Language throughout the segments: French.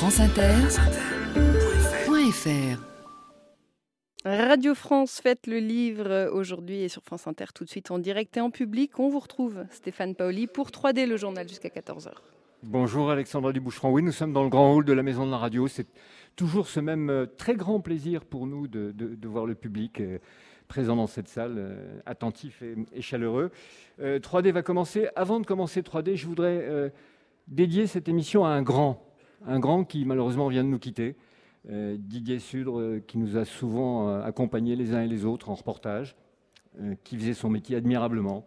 franceinter.fr Radio France fête le livre aujourd'hui et sur France Inter tout de suite en direct et en public. On vous retrouve Stéphane Paoli pour 3D le journal jusqu'à 14h. Bonjour Alexandra Duboucheron. Oui, nous sommes dans le grand hall de la Maison de la Radio. C'est toujours ce même euh, très grand plaisir pour nous de, de- de voir le public euh, présent dans cette salle, euh, attentif et, et chaleureux. Euh, 3D va commencer. Avant de commencer 3D, je voudrais euh, dédier cette émission à un grand, un grand qui malheureusement vient de nous quitter. Euh, Didier Sudre, euh, qui nous a souvent euh, accompagnés les uns et les autres en reportage, qui faisait son métier admirablement.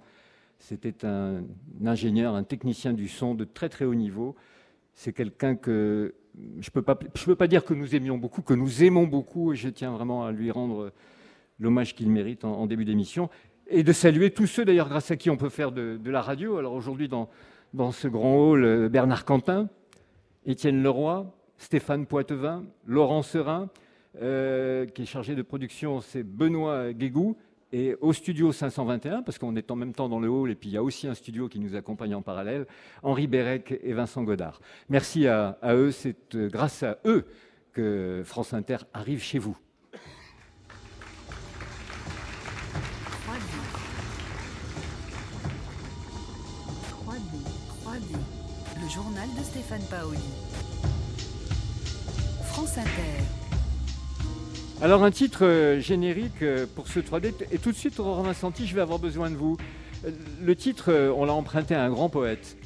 C'était un, ingénieur, un technicien du son de très très haut niveau. C'est quelqu'un que je ne peux, pas- dire que nous aimions beaucoup, que nous aimons beaucoup, et je tiens vraiment à lui rendre l'hommage qu'il mérite en, début d'émission, et de saluer tous ceux d'ailleurs grâce à qui on peut faire de, la radio. Alors aujourd'hui dans, dans ce grand hall, Bernard Quentin, Étienne Leroy, Stéphane Poitevin, Laurent Serin, euh, qui est chargé de production, c'est Benoît Guégou. Et au studio 521, parce qu'on est en même temps dans le hall, et puis il y a aussi un studio qui nous accompagne en parallèle, Henri Bérec et Vincent Godard. Merci à, eux, c'est euh, grâce à eux que France Inter arrive chez vous. Journal de Stéphane Paoli. France Inter. Alors un titre euh, générique euh, pour ce 3D, et tout de suite Aurore Vincenti, je vais avoir besoin de vous. Euh, Le titre, on l'a emprunté à un grand poète.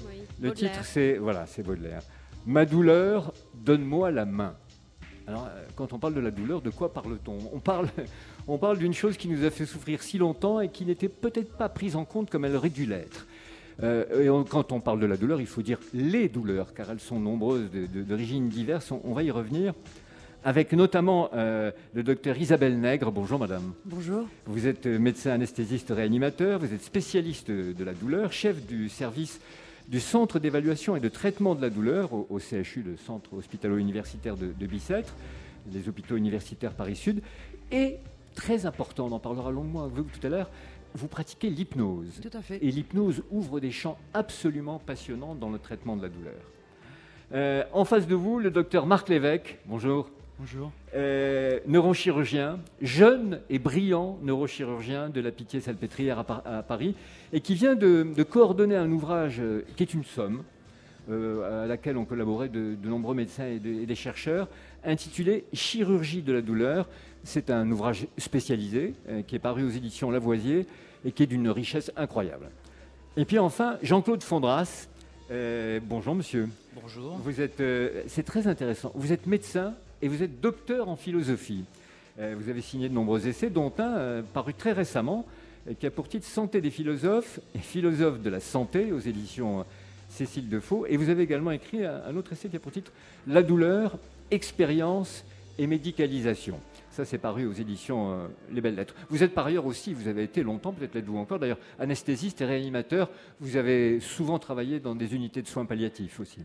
Le titre, c'est voilà, c'est Baudelaire. Ma douleur, donne-moi la main. Alors, quand on parle de la douleur, de quoi parle-t-on? On parle, on parle d'une chose qui nous a fait souffrir si longtemps et qui n'était peut-être pas prise en compte comme elle aurait dû l'être. Euh, et on- quand on parle de la douleur, il faut dire les douleurs, car elles sont nombreuses, d'origines diverses. On, on va y revenir, avec notamment euh, le docteur Isabelle Nègre. Bonjour, madame. Bonjour. Vous êtes euh, médecin anesthésiste réanimateur, vous êtes spécialiste de la douleur, chef du service du Centre d'évaluation et de traitement de la douleur au, au CHU, le Centre hospitalo-universitaire de, de Bicêtre, les hôpitaux universitaires Paris-Sud. Et très important, on en parlera longuement avec vous tout à l'heure, vous pratiquez l'hypnose. Tout à fait. Et l'hypnose ouvre des champs absolument passionnants dans le traitement de la douleur. Euh, en face de vous, le docteur Marc Lévesque. Bonjour. Bonjour. Euh, neurochirurgien, jeune et brillant neurochirurgien de la Pitié-Salpêtrière à, Par- à Paris, et qui vient de, de coordonner un ouvrage euh, qui est une somme, euh, à laquelle ont collaboré de, de nombreux médecins et, de- et des chercheurs, intitulé Chirurgie de la douleur. C'est un ouvrage spécialisé euh, qui est paru aux éditions Lavoisier et qui est d'une richesse incroyable. Et puis enfin, Jean-Claude Fondras. Euh, bonjour monsieur. Bonjour. Vous êtes, euh, c'est très intéressant. Vous êtes médecin et vous êtes docteur en philosophie. Euh, vous avez signé de nombreux essais, dont un paru très récemment, qui a pour titre Santé des philosophes et philosophes de la santé aux éditions Cécile Defoe. Et vous avez également écrit un, un autre essai qui a pour titre La douleur, expérience et médicalisation. Ça, c'est paru aux éditions euh, Les Belles Lettres. Vous êtes par ailleurs aussi, vous avez été longtemps, peut-être l'êtes-vous encore d'ailleurs, anesthésiste et réanimateur. Vous avez souvent travaillé dans des unités de soins palliatifs aussi.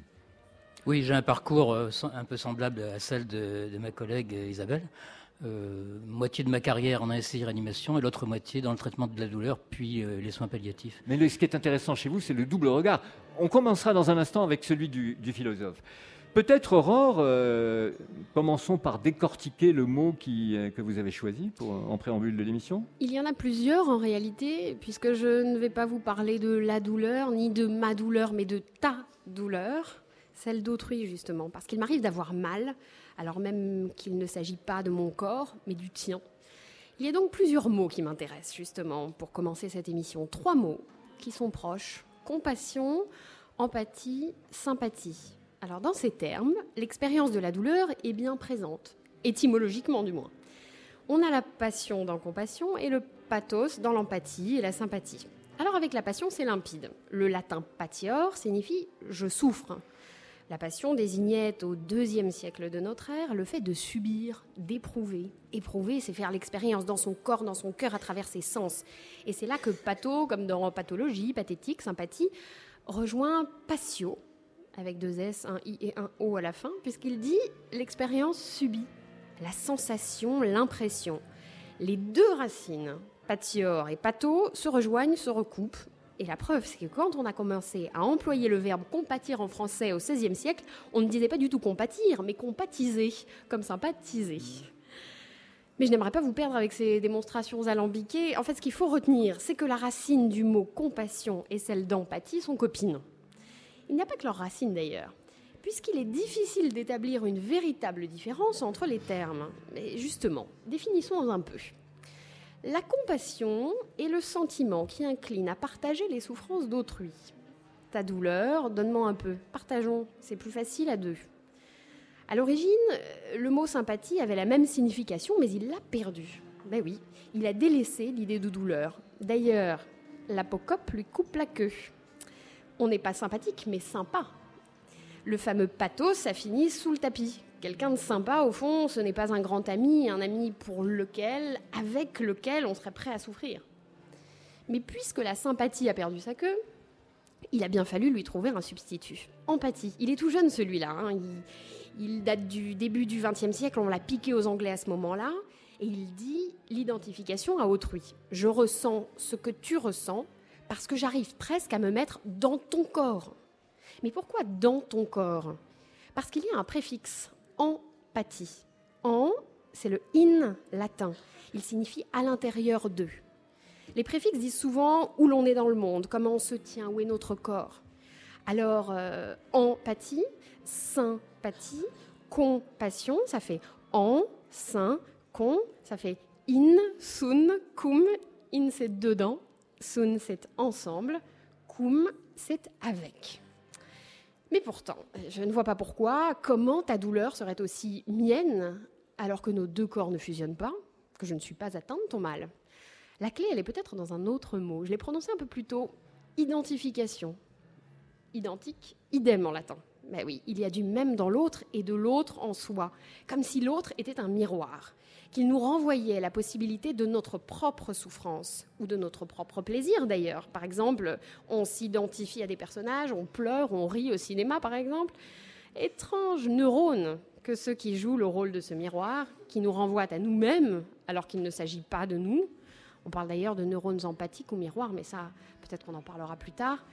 Oui, j'ai un parcours euh, un peu semblable à celle de, de ma collègue euh, Isabelle. Euh, moitié de ma carrière en anesthésie réanimation et l'autre moitié dans le traitement de la douleur, puis euh, les soins palliatifs. Mais le- ce qui est intéressant chez vous, c'est le double regard. On commencera dans un instant avec celui du, du philosophe. Peut-être, Aurore, euh, commençons par décortiquer le mot euh, que vous avez choisi pour, en préambule de l'émission. Il y en a plusieurs en réalité, puisque je ne vais pas vous parler de la douleur, ni de ma douleur, mais de ta douleur, celle d'autrui justement, parce qu'il m'arrive d'avoir mal, alors même qu'il ne s'agit pas de mon corps, mais du tien. Il y a donc plusieurs mots qui m'intéressent justement pour commencer cette émission. Trois mots qui sont proches. Compassion, empathie, sympathie. Alors dans ces termes, l'expérience de la douleur est bien présente, étymologiquement du moins. On a la passion dans compassion et le pathos dans l'empathie et la sympathie. Alors avec la passion, c'est limpide. Le latin patior signifie je souffre. La passion désignait au deuxième siècle de notre ère le fait de subir, d'éprouver. Éprouver, c'est faire l'expérience dans son corps, dans son cœur, à travers ses sens. Et c'est là que patho, comme dans pathologie, pathétique, sympathie, rejoint patio, avec deux S, un I et un O à la fin, puisqu'il dit l'expérience subie, la sensation, l'impression. Les deux racines, patior et patho, se rejoignent, se recoupent, Et la preuve, c'est que quand on a commencé à employer le verbe compatir en français au XVIe siècle, on ne disait pas du tout compatir, mais compatiser, comme sympathiser. Mais je n'aimerais pas vous perdre avec ces démonstrations alambiquées. En fait, ce qu'il faut retenir, c'est que la racine du mot compassion et celle d'empathie sont copines. Il n'y a pas que leur racine d'ailleurs, puisqu'il est difficile d'établir une véritable différence entre les termes. Mais justement, définissons un peu. La compassion est le sentiment qui incline à partager les souffrances d'autrui. Ta douleur, donne-moi un peu. Partageons, c'est plus facile à deux. À l'origine, le mot sympathie avait la même signification, mais il l'a perdu. Ben oui, il a délaissé l'idée de douleur. D'ailleurs, l'apocope lui coupe la queue. On n'est pas sympathique, mais sympa. Le fameux pathos a fini sous le tapis. Quelqu'un de sympa, au fond, ce n'est pas un grand ami, un ami pour lequel, avec lequel on serait prêt à souffrir. Mais puisque la sympathie a perdu sa queue, il a bien fallu lui trouver un substitut. Empathie. Il est tout jeune celui-là. Hein. Il, date du début du XXe siècle, on l'a piqué aux Anglais à ce moment-là. Et il dit l'identification à autrui. Je ressens ce que tu ressens parce que j'arrive presque à me mettre dans ton corps. Mais pourquoi dans ton corps? Parce qu'il y a un préfixe empathie. En, c'est le in latin. Il signifie à l'intérieur d'eux. Les préfixes disent souvent où l'on est dans le monde, comment on se tient, où est notre corps. Alors, euh, empathie, sympathie, compassion, ça fait en, syn, con, ça fait in, sun, cum. In, c'est dedans, sun, c'est ensemble, cum, c'est avec. Mais pourtant, je ne vois pas pourquoi, comment ta douleur serait aussi mienne alors que nos deux corps ne fusionnent pas, que je ne suis pas atteinte de ton mal. La clé, elle est peut-être dans un autre mot. Je l'ai prononcé un peu plus tôt, identification. Identique, idem en latin. Mais oui, il y a du même dans l'autre et de l'autre en soi, comme si l'autre était un miroir qu'il nous renvoyait la possibilité de notre propre souffrance, ou de notre propre plaisir d'ailleurs. Par exemple, on s'identifie à des personnages, on pleure, on rit au cinéma par exemple. Étranges neurones que ceux qui jouent le rôle de ce miroir, qui nous renvoient à nous-mêmes alors qu'il ne s'agit pas de nous. On parle d'ailleurs de neurones empathiques ou miroirs, mais ça, peut-être qu'on en parlera plus tard.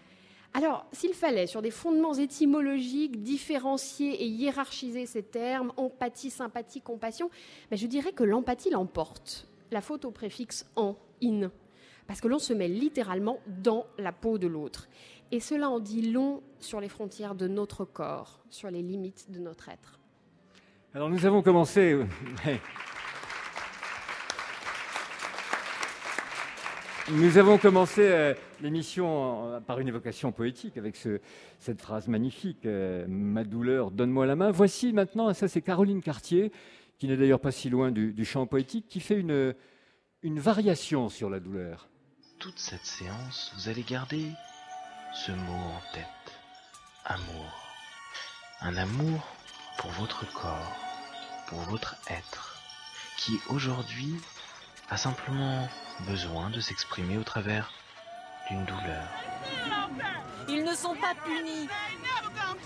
Alors, s'il fallait, sur des fondements étymologiques, différencier et hiérarchiser ces termes, empathie, sympathie, compassion, ben, je dirais que l'empathie l'emporte. La faute au préfixe en, in, parce que l'on se met littéralement dans la peau de l'autre. Et cela en dit long sur les frontières de notre corps, sur les limites de notre être. Alors nous avons commencé... Nous avons commencé euh, l'émission par une évocation poétique avec cette phrase magnifique euh, Ma douleur, donne-moi la main. Voici maintenant, ça c'est Caroline Cartier, qui n'est d'ailleurs pas si loin du, chant poétique, qui fait une variation sur la douleur. Toute cette séance, vous allez garder ce mot en tête amour. Un amour pour votre corps, pour votre être, qui aujourd'hui a simplement besoin de s'exprimer au travers d'une douleur. Ils ne sont pas punis.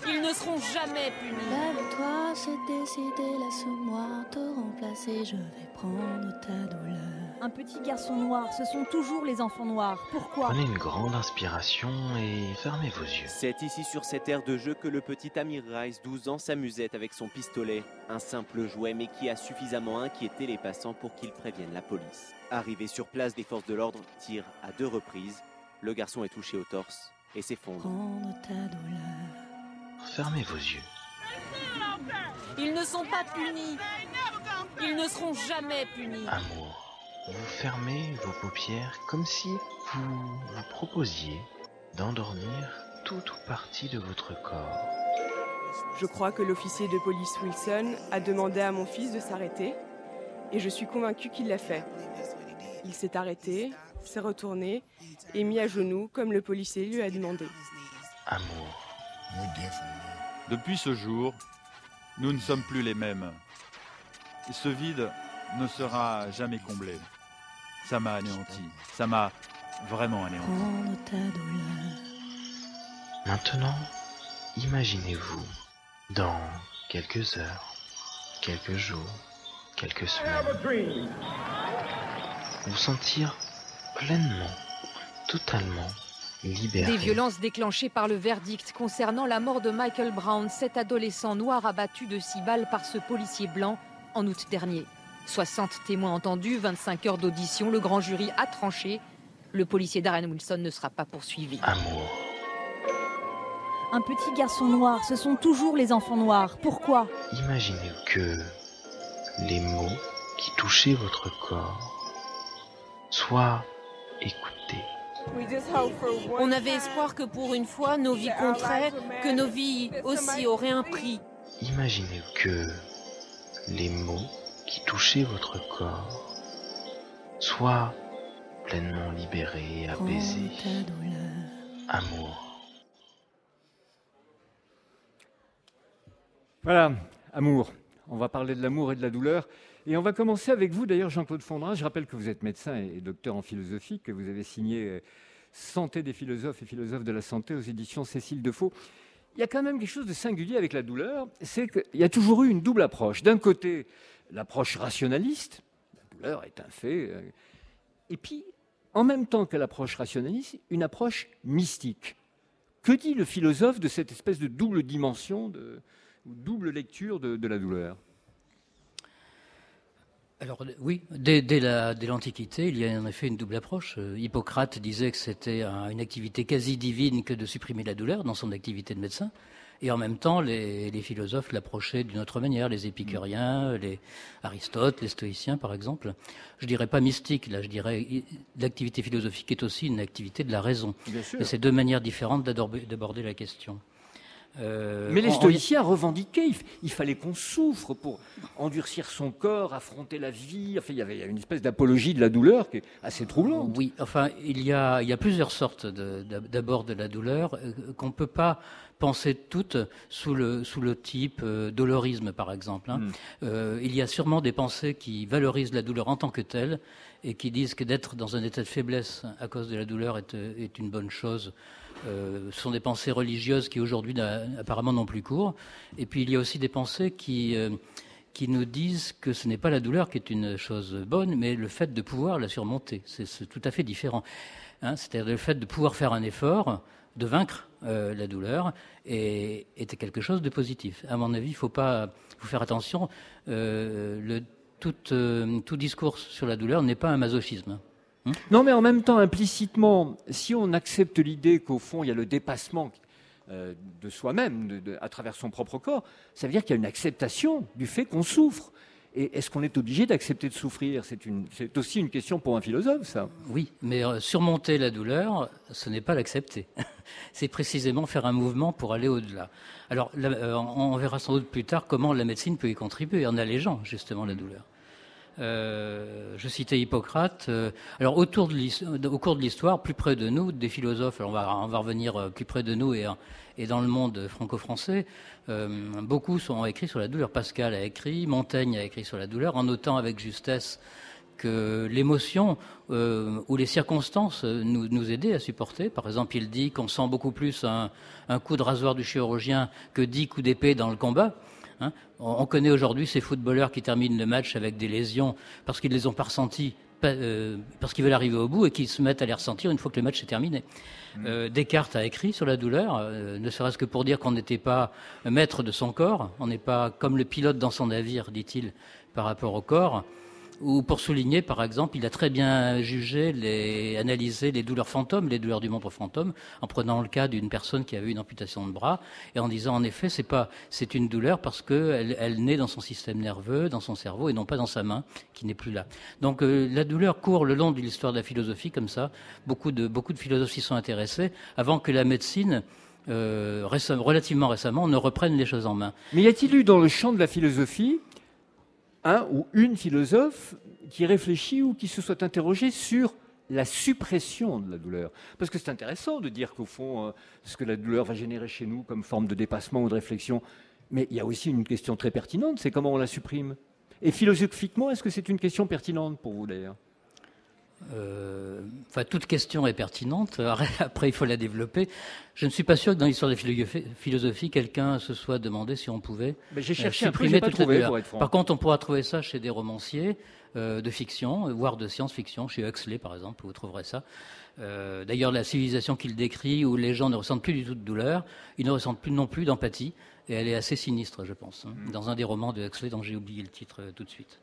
Ils ne seront jamais punis. Lève-toi, c'est décidé, laisse-moi te remplacer, je vais prendre ta douleur un petit garçon noir. Ce sont toujours les enfants noirs. Pourquoi? Prenez une grande inspiration et fermez vos yeux. C'est ici sur cette aire de jeu que le petit Amir Rice, 12 ans, s'amusait avec son pistolet. Un simple jouet, mais qui a suffisamment inquiété les passants pour qu'ils préviennent la police. Arrivé sur place, les forces de l'ordre tirent à deux reprises. Le garçon est touché au torse et s'effondre. Fermez vos yeux. Ils ne sont pas punis. Ils ne seront jamais punis. Amour. Vous fermez vos paupières comme si vous vous proposiez d'endormir tout ou partie de votre corps. Je crois que l'officier de police Wilson a demandé à mon fils de s'arrêter et je suis convaincu qu'il l'a fait. Il s'est arrêté, s'est retourné et mis à genoux comme le policier lui a demandé. Amour. Depuis ce jour, nous ne sommes plus les mêmes. Ce vide ne sera jamais comblé. Ça m'a anéanti. Ça m'a vraiment anéanti. Maintenant, imaginez-vous dans quelques heures, quelques jours, quelques semaines, vous sentir pleinement, totalement libéré. Des violences déclenchées par le verdict concernant la mort de Michael Brown, cet adolescent noir abattu de six balles par ce policier blanc en août dernier. 60 témoins entendus, 25 heures d'audition, le grand jury a tranché. Le policier Darren Wilson ne sera pas poursuivi. Amour. Un petit garçon noir, ce sont toujours les enfants noirs. Pourquoi? Imaginez que les mots qui touchaient votre corps soient écoutés. On avait espoir que pour une fois, nos vies compteraient, que nos vies aussi auraient un prix. Imaginez que les mots qui touchaient votre corps soient pleinement libérés, apaisés. Amour. Voilà, amour. On va parler de l'amour et de la douleur. Et on va commencer avec vous, d'ailleurs, Jean-Claude Fondrin. Je rappelle que vous êtes médecin et docteur en philosophie, que vous avez signé euh, Santé des philosophes et philosophes de la santé aux éditions Cécile Defoe. Il y a quand même quelque chose de singulier avec la douleur, c'est qu'il y a toujours eu une double approche. D'un côté, l'approche rationaliste, la douleur est un fait, euh, et puis, en même temps que l'approche rationaliste, une approche mystique. Que dit le philosophe de cette espèce de double dimension, de double lecture de, la douleur? Alors oui, dès, dès l'Antiquité, il y a en effet une double approche. Euh, Hippocrate disait que c'était une activité quasi divine que de supprimer la douleur dans son activité de médecin. Et en même temps, les, les philosophes l'approchaient d'une autre manière, les épicuriens, les Aristote, les stoïciens par exemple. Je dirais pas mystique, là je dirais l'activité philosophique est aussi une activité de la raison. Et c'est deux manières différentes d'aborder la question. Euh, Mais les stoïciens revendiquaient, il, fallait qu'on souffre pour endurcir son corps, affronter la vie. Enfin, il y avait une espèce d'apologie de la douleur qui est assez troublante. Oui, enfin, il y a, il y a plusieurs sortes d'abord de, la douleur euh, qu'on ne peut pas penser toutes sous le, sous le type euh, dolorisme, par exemple. Hein. Hmm. il y a sûrement des pensées qui valorisent la douleur en tant que telle et qui disent que d'être dans un état de faiblesse à cause de la douleur est, est une bonne chose euh, ce sont des pensées religieuses qui aujourd'hui apparemment n'ont plus cours. Et puis il y a aussi des pensées qui, euh, qui nous disent que ce n'est pas la douleur qui est une chose bonne, mais le fait de pouvoir la surmonter. C'est tout à fait différent. Hein. C'est-à-dire le fait de pouvoir faire un effort, de vaincre euh, la douleur, et était quelque chose de positif. À mon avis, il ne faut pas faut faire attention. le, tout, tout discours sur la douleur n'est pas un masochisme. Hmm non, mais en même temps, implicitement, si on accepte l'idée qu'au fond, il y a le dépassement euh, de soi-même à travers son propre corps, ça veut dire qu'il y a une acceptation du fait qu'on souffre. Et est-ce qu'on est obligé d'accepter de souffrir? C'est aussi une question pour un philosophe, ça. Oui, mais euh, surmonter la douleur, ce n'est pas l'accepter. C'est précisément faire un mouvement pour aller au-delà. Alors, euh, on verra sans doute plus tard comment la médecine peut y contribuer en allégeant justement la douleur. Euh, je citais Hippocrate. Euh, alors, autour de au cours de l'histoire, plus près de nous, des philosophes, on, va, revenir euh, plus près de nous et, dans le monde franco-français, beaucoup sont écrits sur la douleur. Pascal a écrit, Montaigne a écrit sur la douleur, en notant avec justesse que l'émotion ou les circonstances nous, nous aidaient à supporter. Par exemple, il dit qu'on sent beaucoup plus un coup de rasoir du chirurgien que dix coups d'épée dans le combat. Hein. on, connaît aujourd'hui ces footballeurs qui terminent le match avec des lésions parce qu'ils les ont pas ressenties, euh, parce qu'ils veulent arriver au bout et qui se mettent à les ressentir une fois que le match est terminé. Mmh. Euh, Descartes a écrit sur la douleur, euh, ne serait-ce que pour dire qu'on n'était pas maître de son corps, on n'est pas comme le pilote dans son navire, dit-il, par rapport au corps ou pour souligner, par exemple, il a très bien jugé, les, analysé les douleurs fantômes, les douleurs du membre fantôme, en prenant le cas d'une personne qui avait une amputation de bras, et en disant en effet, c'est pas, c'est une douleur parce qu'elle elle naît dans son système nerveux, dans son cerveau, et non pas dans sa main, qui n'est plus là. Donc euh, la douleur court le long de l'histoire de la philosophie, comme ça. Beaucoup de, beaucoup philosophes s'y sont intéressés, avant que la médecine euh, relativement récemment, ne reprenne les choses en main. Mais y a-t-il eu dans le champ de la philosophie un ou une philosophe qui réfléchit ou qui se soit interrogé sur la suppression de la douleur. Parce que c'est intéressant de dire qu'au fond, euh, ce que la douleur va générer chez nous comme forme de dépassement ou de réflexion, mais il y a aussi une question très pertinente, c'est comment on la supprime. Et philosophiquement, est-ce que c'est une question pertinente pour vous d'ailleurs? Euh, enfin, toute question est pertinente. Après, il faut la développer. Je ne suis pas sûr que dans l'histoire de la philosophie, quelqu'un se soit demandé si on pouvait j'ai cherché supprimer un peu, pas trouvé, pour être franc. Par contre, on pourra trouver ça chez des romanciers de fiction, voire de science-fiction. Chez Huxley, par exemple, vous trouverez ça. Euh, d'ailleurs, la civilisation qu'il décrit, où les gens ne ressentent plus du tout de douleur, ils ne ressentent plus non plus d'empathie, et elle est assez sinistre, je pense, hein, mm. dans un des romans de Huxley dont j'ai oublié le titre euh, tout de suite.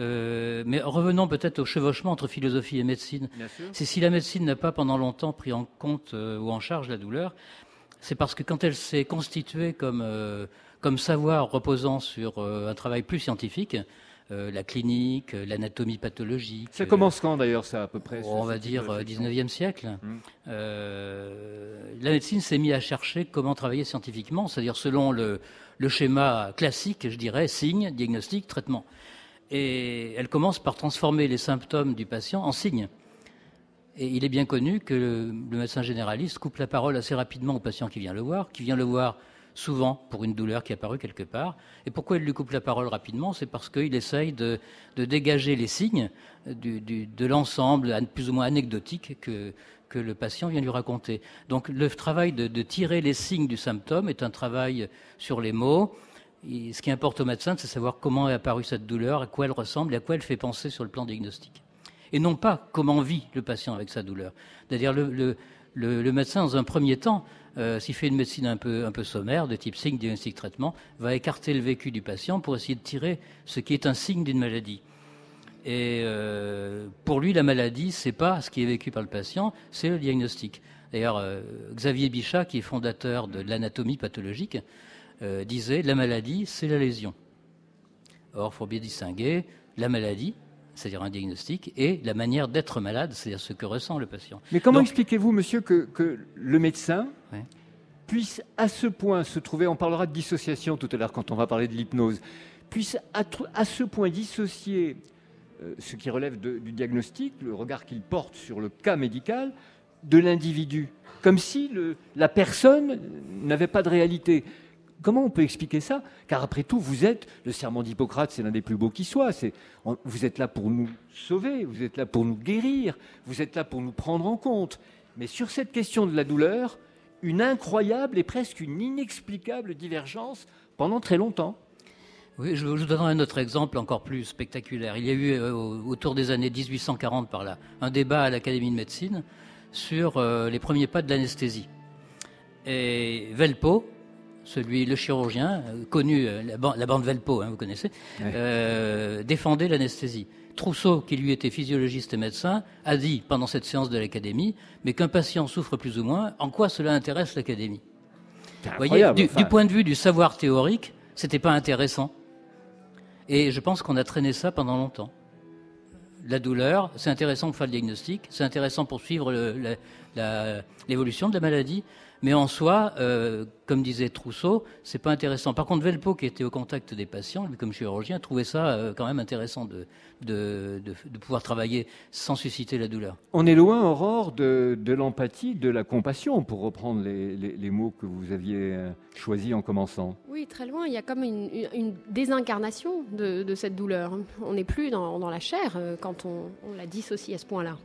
Euh, mais revenons peut-être au chevauchement entre philosophie et médecine. C'est si la médecine n'a pas pendant longtemps pris en compte ou en charge la douleur, c'est parce que quand elle s'est constituée comme, comme savoir reposant sur un travail plus scientifique, euh, la clinique, euh, l'anatomie pathologique. Ça commence quand d'ailleurs, ça à peu près On va dire 19e siècle. Hum. la médecine s'est mise à chercher comment travailler scientifiquement, c'est-à-dire selon le, schéma classique, je dirais, signe, diagnostic, traitement. Et elle commence par transformer les symptômes du patient en signes. Et il est bien connu que le, médecin généraliste coupe la parole assez rapidement au patient qui vient le voir, qui vient le voir souvent pour une douleur qui est apparue quelque part. Et pourquoi il lui coupe la parole rapidement? C'est parce qu'il essaye de, dégager les signes de l'ensemble plus ou moins anecdotique que, que le patient vient lui raconter. Donc le travail de, tirer les signes du symptôme est un travail sur les mots. Ce qui importe au médecin, c'est savoir comment est apparue cette douleur, à quoi elle ressemble et à quoi elle fait penser sur le plan diagnostique. Et non pas comment vit le patient avec sa douleur. C'est-à-dire le, le médecin, dans un premier temps, euh, s'il fait une médecine un peu, sommaire, de type signe, diagnostic, traitement, va écarter le vécu du patient pour essayer de tirer ce qui est un signe d'une maladie. Et euh, pour lui, la maladie, c'est pas ce qui est vécu par le patient, c'est le diagnostic. D'ailleurs, euh, Xavier Bichat, qui est fondateur de l'anatomie pathologique, disait la maladie, c'est la lésion. Or, il faut bien distinguer la maladie, c'est-à-dire un diagnostic, et la manière d'être malade, c'est-à-dire ce que ressent le patient. Mais comment expliquez-vous, monsieur, que, le médecin puisse à ce point se trouver, on parlera de dissociation tout à l'heure quand on va parler de l'hypnose, puisse à, ce point dissocier euh, ce qui relève du diagnostic, le regard qu'il porte sur le cas médical, de l'individu, comme si la personne n'avait pas de réalité. Comment on peut expliquer ça? Car après tout, vous êtes, le serment d'Hippocrate, c'est l'un des plus beaux qui soit. vous êtes là pour nous sauver, vous êtes là pour nous guérir, vous êtes là pour nous prendre en compte. Mais sur cette question de la douleur, une incroyable et presque une inexplicable divergence pendant très longtemps. Oui, je vous donnerai un autre exemple encore plus spectaculaire. Il y a eu euh, autour des années 1840 par là un débat à l'Académie de médecine sur euh, les premiers pas de l'anesthésie. Et Velpo, celui, le chirurgien, euh, connu, euh, la, bande Velpo, hein, vous connaissez, euh, défendait l'anesthésie. Trousseau, qui lui était physiologiste et médecin, a dit pendant cette séance de l'Académie, mais qu'un patient souffre plus ou moins, en quoi cela intéresse l'Académie? Voyez, du, point de vue du savoir théorique, c'était pas intéressant. Et je pense qu'on a traîné ça pendant longtemps. La douleur, c'est intéressant pour faire le diagnostic, c'est intéressant pour suivre l'évolution de la maladie, mais en soi, euh, comme disait Trousseau, c'est pas intéressant. Par contre, Velpo, qui était au contact des patients, lui, comme chirurgien, trouvait ça euh, quand même intéressant de, de, pouvoir travailler sans susciter la douleur. On est loin, Aurore, de, l'empathie, de la compassion, pour reprendre les, mots que vous aviez euh, choisis en commençant. Oui, très loin. Il y a comme une, désincarnation de, cette douleur. On n'est plus dans, la chair quand on, on la dissocie à ce point-là.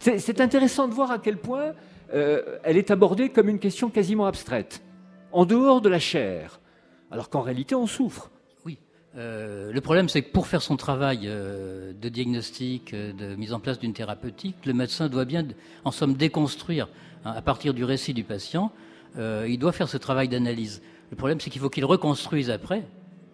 C'est intéressant de voir à quel point euh, elle est abordée comme une question quasiment abstraite, en dehors de la chair, alors qu'en réalité on souffre. Oui. Euh, le problème, c'est que pour faire son travail euh, de diagnostic, de mise en place d'une thérapeutique, le médecin doit bien, en somme, déconstruire hein, à partir du récit du patient. il doit faire ce travail d'analyse. Le problème, c'est qu'il faut qu'il reconstruise après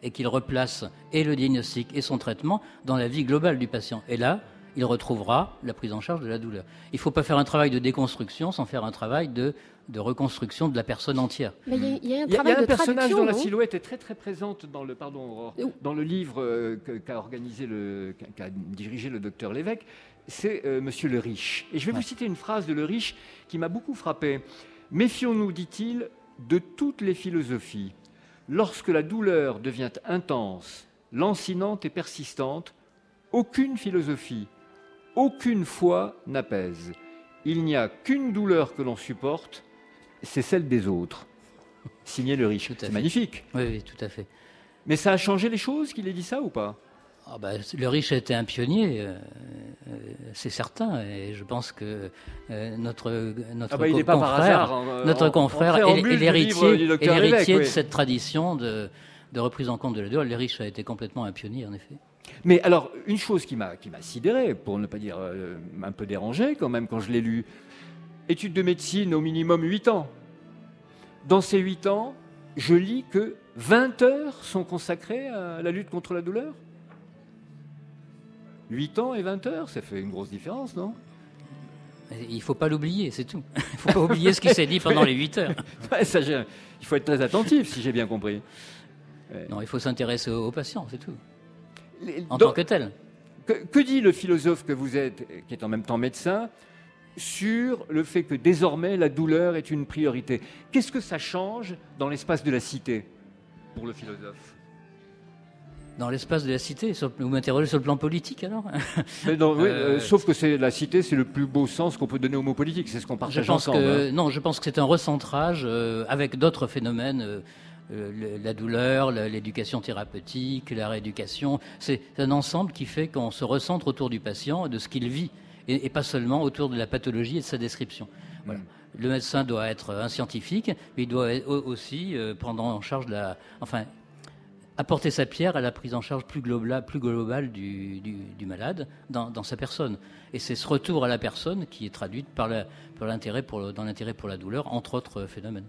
et qu'il replace et le diagnostic et son traitement dans la vie globale du patient. Et là, il retrouvera la prise en charge de la douleur. Il ne faut pas faire un travail de déconstruction sans faire un travail de, reconstruction de la personne entière. Mais il y, a un, personnage dont la silhouette est très très présente dans le pardon dans le livre euh, qu'a organisé le qu'a dirigé le docteur Lévesque. C'est euh, Monsieur le Riche. Et je vais vous citer une phrase de le Riche qui m'a beaucoup frappé. Méfions-nous, dit-il, de toutes les philosophies. Lorsque la douleur devient intense, lancinante et persistante, aucune philosophie, aucune foi n'apaise. Il n'y a qu'une douleur que l'on supporte, c'est celle des autres. Signé le riche. C'est magnifique. Oui, oui, tout à fait. Mais ça a changé les choses qu'il ait dit ça ou pas? Ah bah, le riche a été un pionnier, euh, euh, c'est certain, et je pense que euh, notre notre Ah bah, pas confrère, hasard en- notre en- confrère en est, du l'héritier de oui. cette tradition de, de reprise en compte de la douleur. Le riche a été complètement un pionnier, en effet. Mais alors, une chose qui m'a qui m'a sidéré, pour ne pas dire euh, un peu dérangé quand même quand je l'ai lu, études de médecine au minimum 8 ans. Dans ces 8 ans, je lis que 20 heures sont consacrées à la lutte contre la douleur. 8 ans et 20 heures, ça fait une grosse différence, non? Il ne faut pas l'oublier, c'est tout. Il ne faut pas oublier ce qui s'est dit pendant les 8 heures. Ouais, ça, j'ai- il faut être très attentif, si j'ai bien compris. Non, il faut s'intéresser aux, aux patients, c'est tout. Les- En tant que tel. Que, que dit le philosophe que vous êtes, qui est en même temps médecin, sur le fait que désormais la douleur est une priorité? Qu'est-ce que ça change dans l'espace de la cité pour le philosophe? Dans l'espace de la cité, vous m'interrogez sur le plan politique alors? Mais non, oui, Euh, euh, Sauf que c'est la cité, c'est le plus beau sens qu'on peut donner au mot politique. C'est ce qu'on Je partage pense ensemble. que hein. non, je pense que c'est un recentrage euh, avec d'autres phénomènes, euh, le- la douleur, l'éducation thérapeutique, la rééducation. C'est un ensemble qui fait qu'on se recentre autour du patient et de ce qu'il vit, et, et pas seulement autour de la pathologie et de sa description. Voilà. Le médecin doit être un scientifique, mais il doit au- aussi euh, prendre en charge la, enfin, apporter sa pierre à la prise en charge plus globale, plus globale du, du- du malade dans, dans sa personne. Et c'est ce retour à la personne qui est traduite par l'intérêt dans l'intérêt pour la douleur, entre autres phénomènes.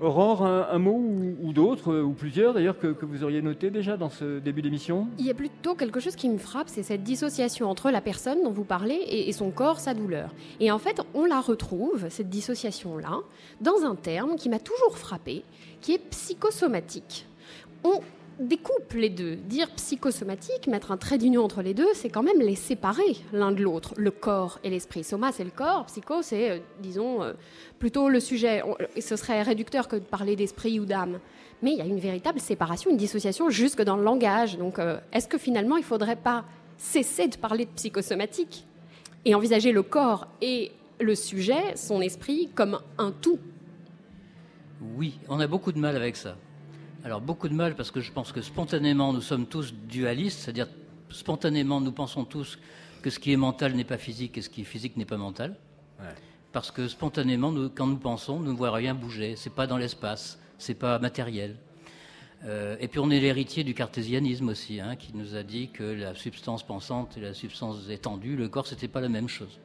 Aurore, un, mot ou, d'autres, ou plusieurs d'ailleurs, que, vous auriez noté déjà dans ce début d'émission? Il y a plutôt quelque chose qui me frappe, c'est cette dissociation entre la personne dont vous parlez et, et son corps, sa douleur. Et en fait, on la retrouve, cette dissociation-là, dans un terme qui m'a toujours frappé, qui est psychosomatique. Découpe les deux. Dire psychosomatique, mettre un trait d'union entre les deux, c'est quand même les séparer l'un de l'autre, le corps et l'esprit. Soma, c'est le corps, psycho, c'est, euh, disons, euh, plutôt le sujet. Et ce serait réducteur que de parler d'esprit ou d'âme. Mais il y a une véritable séparation, une dissociation jusque dans le langage. Donc, euh, est-ce que finalement, il ne faudrait pas cesser de parler de psychosomatique et envisager le corps et le sujet, son esprit, comme un tout? Oui, on a beaucoup de mal avec ça. Alors beaucoup de mal parce que je pense que spontanément nous sommes tous dualistes, c'est-à-dire spontanément nous pensons tous que ce qui est mental n'est pas physique et ce qui est physique n'est pas mental. Parce que spontanément, nous- quand nous pensons, nous ne voyons rien bouger. C'est pas dans l'espace, c'est pas matériel. Euh, et puis on est l'héritier du cartésianisme aussi, hein, qui nous a dit que la substance pensante et la substance étendue, le corps, c'était pas la même chose.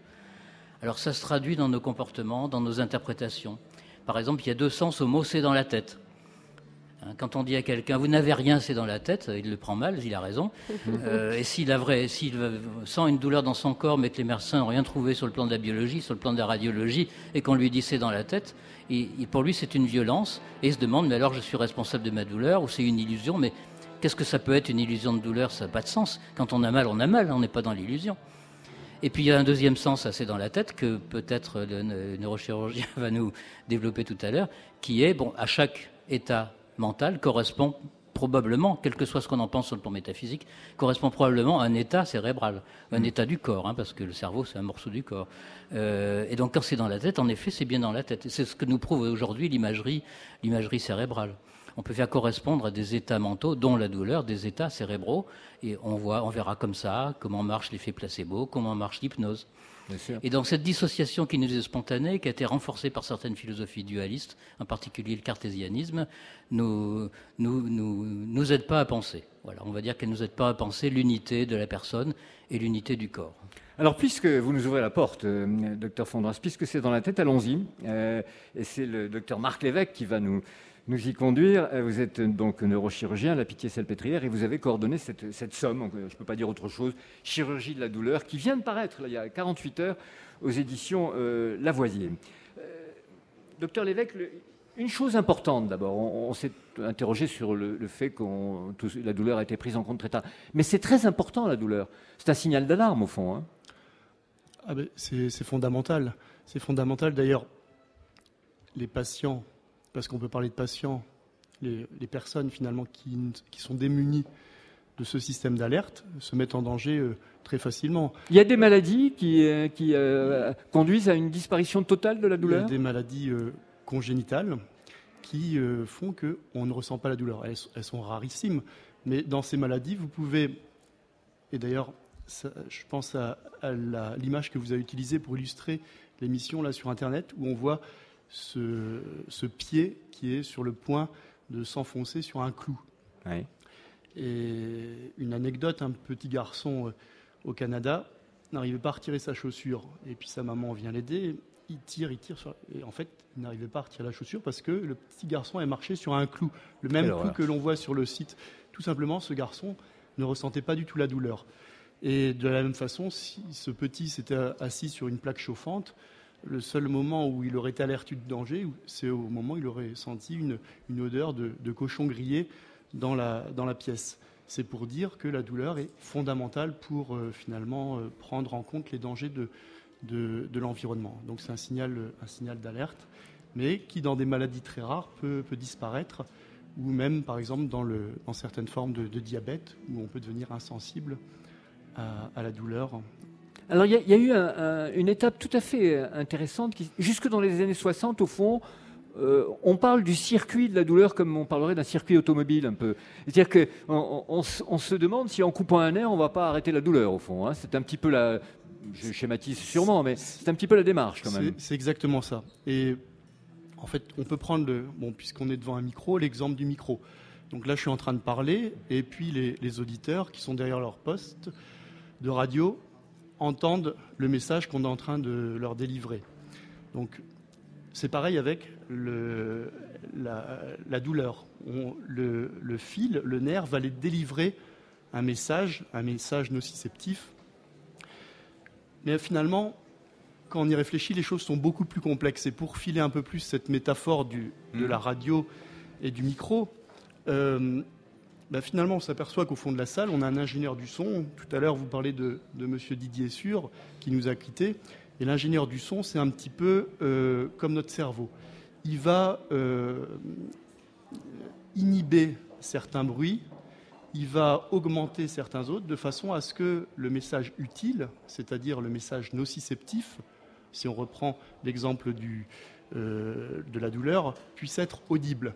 Alors ça se traduit dans nos comportements, dans nos interprétations. Par exemple, il y a deux sens au mot c'est dans la tête. Hein, Quand on dit à quelqu'un vous n'avez rien, c'est dans la tête, il le prend mal, il a raison. Euh, et s'il a vrai, s'il sent une douleur dans son corps, mais que les médecins n'ont rien trouvé sur le plan de la biologie, sur le plan de la radiologie, et qu'on lui dit c'est dans la tête, et, et pour lui c'est une violence, et il se demande mais alors je suis responsable de ma douleur ou c'est une illusion, mais qu'est-ce que ça peut être une illusion de douleur? Ça n'a pas de sens. Quand on a mal, on a mal, on n'est pas dans l'illusion. Et puis il y a un deuxième sens assez dans la tête que peut-être le ne- neurochirurgien va nous développer tout à l'heure, qui est bon à chaque état mental correspond probablement, quel que soit ce qu'on en pense sur le plan métaphysique, correspond probablement à un état cérébral, un état du corps, hein, parce que le cerveau c'est un morceau du corps. Euh, et donc quand c'est dans la tête, en effet, c'est bien dans la tête. C'est ce que nous prouve aujourd'hui l'imagerie, l'imagerie cérébrale. On peut faire correspondre à des états mentaux, dont la douleur, des états cérébraux, et on voit, on verra comme ça comment marche l'effet placebo, comment marche l'hypnose. Et dans cette dissociation qui nous est spontanée, qui a été renforcée par certaines philosophies dualistes, en particulier le cartésianisme, nous nous, nous, nous aide pas à penser. Voilà, on va dire qu'elle nous aide pas à penser l'unité de la personne et l'unité du corps. Alors, puisque vous nous ouvrez la porte, euh, docteur Fondras, puisque c'est dans la tête, allons-y. Euh, et c'est le docteur Marc Lévesque qui va nous, nous y conduire. Euh, Vous êtes donc neurochirurgien à la Pitié-Salpêtrière et vous avez coordonné cette, cette somme, euh, je ne peux pas dire autre chose, Chirurgie de la douleur, qui vient de paraître là, il y a 48 heures aux éditions euh, Lavoisier. Docteur Lévesque, une chose importante d'abord, on, s'est interrogé sur le, fait que la douleur a été prise en compte très tard. Mais c'est très important la douleur. C'est un signal d'alarme au fond. hein. Ah ben, c'est fondamental. C'est fondamental. D'ailleurs, les patients, parce qu'on peut parler de patients, les, les personnes finalement qui, qui sont démunies de ce système d'alerte se mettent en danger euh, très facilement. Il y a des maladies qui, euh, qui euh, conduisent à une disparition totale de la Il y a douleur des maladies congénitales qui font qu'on ne ressent pas la douleur. Elles, elles sont rarissimes, mais dans ces maladies, vous pouvez Et d'ailleurs, je pense à, l'image que vous avez utilisée pour illustrer l'émission là sur Internet, où on voit ce, pied qui est sur le point de s'enfoncer sur un clou. Et une anecdote, un petit garçon euh, au Canada n'arrivait pas à retirer sa chaussure. Et puis sa maman vient l'aider. Il tire, il tire. Sur... Et en fait, il n'arrivait pas à retirer la chaussure parce que le petit garçon est marché sur un clou. Le même clou que l'on voit sur le site. Tout simplement, ce garçon ne ressentait pas du tout la douleur. Et de la même façon, si ce petit s'était assis sur une plaque chauffante, le seul moment où il aurait été alerté de danger, c'est au moment où il aurait senti une, odeur de, cochon grillé dans la, pièce. C'est pour dire que la douleur est fondamentale pour euh, finalement euh, prendre en compte les dangers de, l'environnement. Donc c'est un signal, un signal d'alerte, mais qui dans des maladies très rares peut, disparaître, ou même par exemple dans, le, dans certaines formes de, diabète, où on peut devenir insensible à, la douleur. Alors il y, a eu une étape tout à fait euh, intéressante, jusque dans les années 60 au fond, euh, on parle du circuit de la douleur comme on parlerait d'un circuit automobile un peu. C'est-à-dire qu'on on, se demande si en coupant un nerf, on ne va pas arrêter la douleur au fond. Hein. C'est un petit peu la... Je schématise sûrement, mais c'est un petit peu la démarche quand même. C'est exactement ça. Et en fait, on peut prendre, bon, puisqu'on est devant un micro, l'exemple du micro. Donc là, je suis en train de parler, et puis les, les auditeurs qui sont derrière leur poste de radio entendent le message qu'on est en train de leur délivrer. Donc c'est pareil avec le, la, douleur. le, fil, le nerf va les délivrer un message, un message nociceptif. Mais finalement, quand on y réfléchit, les choses sont beaucoup plus complexes. Et pour filer un peu plus cette métaphore du, de mmh. la radio et du micro, euh, bah, finalement, on s'aperçoit qu'au fond de la salle, on a un ingénieur du son. Tout à l'heure, vous parlez de, M. Didier Sûr, qui nous a quittés. Et l'ingénieur du son, c'est un petit peu euh, comme notre cerveau. Il va euh, inhiber certains bruits, il va augmenter certains autres, de façon à ce que le message utile, c'est-à-dire le message nociceptif, si on reprend l'exemple euh, de la douleur, puisse être audible.